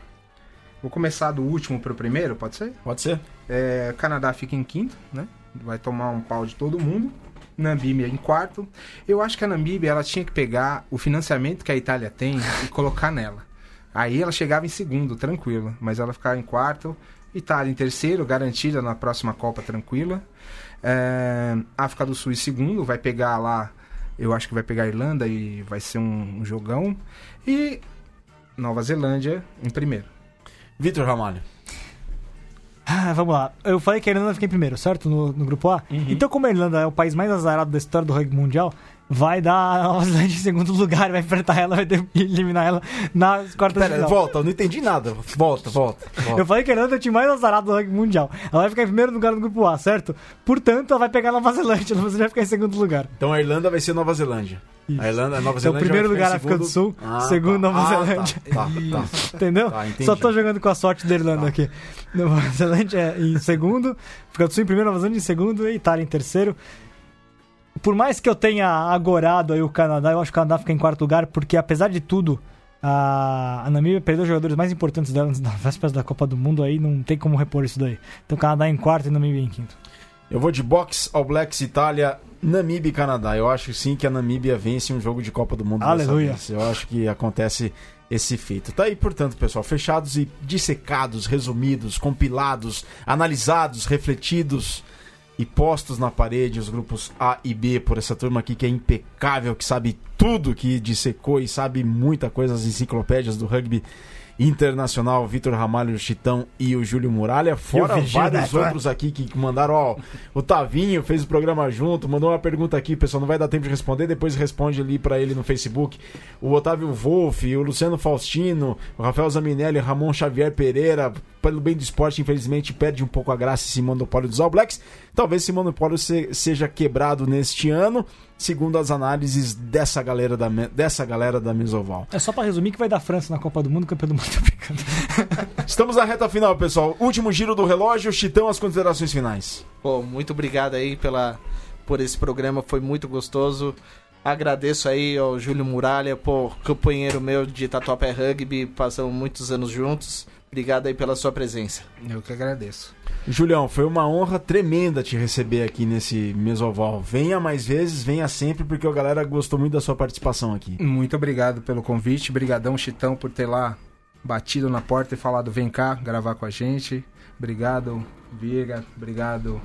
Vou começar do último pro primeiro, pode ser? Pode ser? É, Canadá fica em quinto, né? Vai tomar um pau de todo mundo. Namíbia em quarto. Eu acho que a Namíbia ela tinha que pegar o financiamento que a Itália tem e colocar nela. Aí ela chegava em segundo, tranquilo. Mas ela ficava em quarto. Itália em terceiro, garantida na próxima Copa, tranquila. É, África do Sul em segundo, vai pegar lá. Eu acho que vai pegar a Irlanda e vai ser um, um jogão. E Nova Zelândia em primeiro. Vitor Ramalho. Ah, vamos lá. Eu falei que a Irlanda fica em primeiro, certo? No, no grupo A. Então, como a Irlanda é o país mais azarado da história do rugby mundial, vai dar a Nova Zelândia em segundo lugar, vai enfrentar ela, vai ter que eliminar ela nas quartas de Pera, final. volta, eu não entendi nada. Volta, volta. volta. Eu falei que a Irlanda é o time mais azarado do rugby mundial. Ela vai ficar em primeiro lugar no grupo A, certo? Portanto, ela vai pegar a Nova Zelândia. A Nova Zelândia vai ficar em segundo lugar. Então a Irlanda vai ser Nova Zelândia. Isso. A Irlanda, a Nova Então, Zelândia primeiro vai ficar lugar em África do segundo. Sul, segundo Nova Ah, Zelândia. Tá, tá, tá. (laughs) Entendeu? Tá. Só tô jogando com a sorte da Irlanda Tá. aqui. Nova Zelândia é em segundo, África do Sul em primeiro, Nova Zelândia em segundo e Itália em terceiro. Por mais que eu tenha agorado aí o Canadá, eu acho que o Canadá fica em quarto lugar, porque apesar de tudo, a, a Namíbia perdeu os jogadores mais importantes dela na (laughs) véspera da Copa do Mundo, aí não tem como repor isso daí. Então o Canadá em quarto e a Namíbia em quinto. Eu vou de box, All Blacks, Itália, Namíbia e Canadá. Eu acho sim que a Namíbia vence um jogo de Copa do Mundo dessa Aleluia. vez. Eu acho que acontece esse feito. Tá aí, portanto, pessoal, fechados e dissecados, resumidos, compilados, analisados, refletidos e postos na parede os grupos A e B por essa turma aqui que é impecável, que sabe tudo, que dissecou e sabe muita coisa, as enciclopédias do rugby internacional, Vitor Ramalho, o Chitão e o Júlio Muralha, fora vários Neto, né? outros aqui que mandaram, ó, o Tavinho fez o programa junto, mandou uma pergunta aqui, pessoal, não vai dar tempo de responder, depois responde ali pra ele no Facebook. O Otávio Wolff, o Luciano Faustino, o Rafael Zaminelli, Ramon Xavier Pereira, pelo bem do esporte, infelizmente perde um pouco a graça esse monopólio dos All Blacks. Talvez esse monopólio se- seja quebrado neste ano, segundo as análises dessa galera da, dessa galera da Mesoval. É só pra resumir que vai dar França na Copa do Mundo, campeão do mundo tá brincando. (laughs) Estamos na reta final, pessoal. Último giro do relógio, Chitão, as considerações finais. Pô, muito obrigado aí pela, por esse programa, foi muito gostoso. Agradeço aí ao Júlio Muralha, pô, companheiro meu de Tatuapé Rugby, passamos muitos anos juntos. Obrigado aí pela sua presença. Eu que agradeço. Julião, foi uma honra tremenda te receber aqui nesse Mesoval. Venha mais vezes, venha sempre, porque a galera gostou muito da sua participação aqui. Muito obrigado pelo convite. Brigadão, Chitão, por ter lá batido na porta e falado vem cá gravar com a gente. Obrigado, Viga. Obrigado.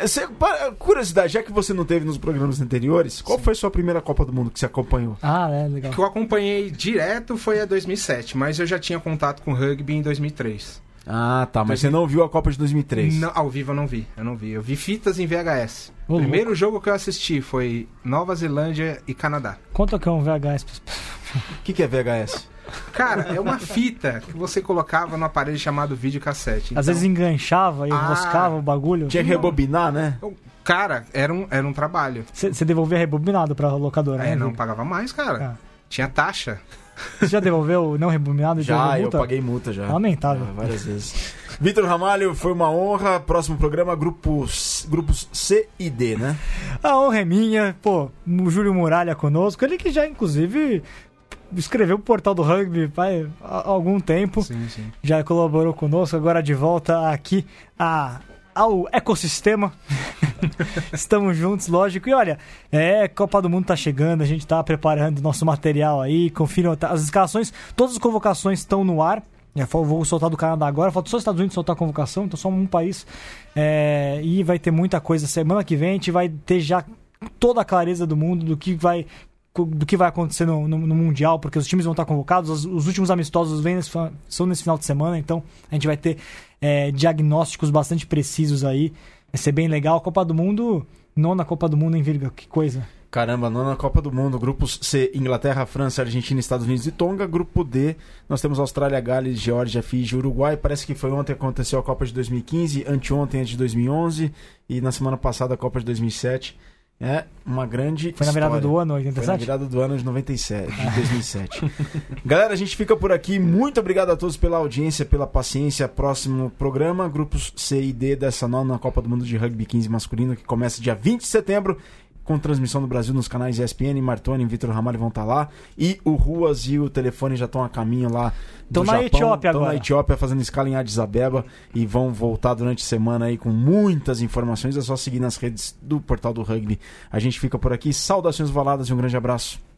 É, cê- pa- curiosidade, já que você não teve nos programas anteriores, qual foi a sua primeira Copa do Mundo que você acompanhou? Ah, é, legal. O que eu acompanhei direto foi a 2007, mas eu já tinha contato com rugby em 2003. Ah, tá, mas você não viu a Copa de 2003. Não, ao vivo eu não vi, eu não vi. Eu vi fitas em VHS. O primeiro jogo que eu assisti foi Nova Zelândia e Canadá. Conta que é um VHS. (laughs) O que, que é VHS? Cara, é uma fita que você colocava no aparelho chamado videocassete. Às Então, vezes enganchava e Ah. enroscava o bagulho. Tinha que rebobinar, né? Cara, era um, era um trabalho. Você devolvia rebobinado pra locadora, É, né? não pagava mais, cara. Ah. Tinha taxa. Você já devolveu o não rebobinado e Já, eu multa? paguei multa já. Lamentável. Ah, várias vezes. Vitor Ramalho, foi uma honra. Próximo programa, grupos, grupos C e D, né? A honra é minha, pô, o Júlio Muralha conosco, ele que já, inclusive, escreveu o portal do rugby faz há algum tempo, Sim, sim. já colaborou conosco, agora de volta aqui a, ao ecossistema. (laughs) Estamos juntos, lógico. E olha, é, Copa do Mundo tá chegando, a gente tá preparando nosso material aí, confiram as escalações, todas as convocações estão no ar. Já vou soltar do Canadá agora, falta só os Estados Unidos soltar a convocação, então só um país. É, e vai ter muita coisa. Semana que vem a gente vai ter já toda a clareza do mundo do que vai do que vai acontecer no, no- no Mundial, porque os times vão estar convocados, os, os últimos amistosos vêm nesse são nesse final de semana, então a gente vai ter é, diagnósticos bastante precisos aí. Vai ser bem legal. Copa do Mundo, nona Copa do Mundo em Virga, que coisa. Caramba, nona Copa do Mundo. Grupos C, Inglaterra, França, Argentina, Estados Unidos e Tonga. Grupo D, nós temos Austrália, Gales, Geórgia, Fiji, Uruguai. Parece que foi ontem que aconteceu a Copa de 2015, anteontem a de 2011 e na semana passada a Copa de 2007. É uma grande Foi na virada história. do ano, Foi na 87? virada do ano de 97, de 2007. (laughs) Galera, a gente fica por aqui. Muito obrigado a todos pela audiência, pela paciência. Próximo programa, grupos C e D dessa nona Copa do Mundo de Rugby 15 masculino, que começa dia 20 de setembro. Com transmissão do Brasil nos canais ESPN, Martoni e Vitor Ramalho vão estar lá. E o Ruas e o telefone já estão a caminho lá do Tão na Japão. Etiópia agora. na Etiópia fazendo escala em Addis Abeba e vão voltar durante a semana aí com muitas informações. É só seguir nas redes do Portal do Rugby. A gente fica por aqui. Saudações valadas e um grande abraço.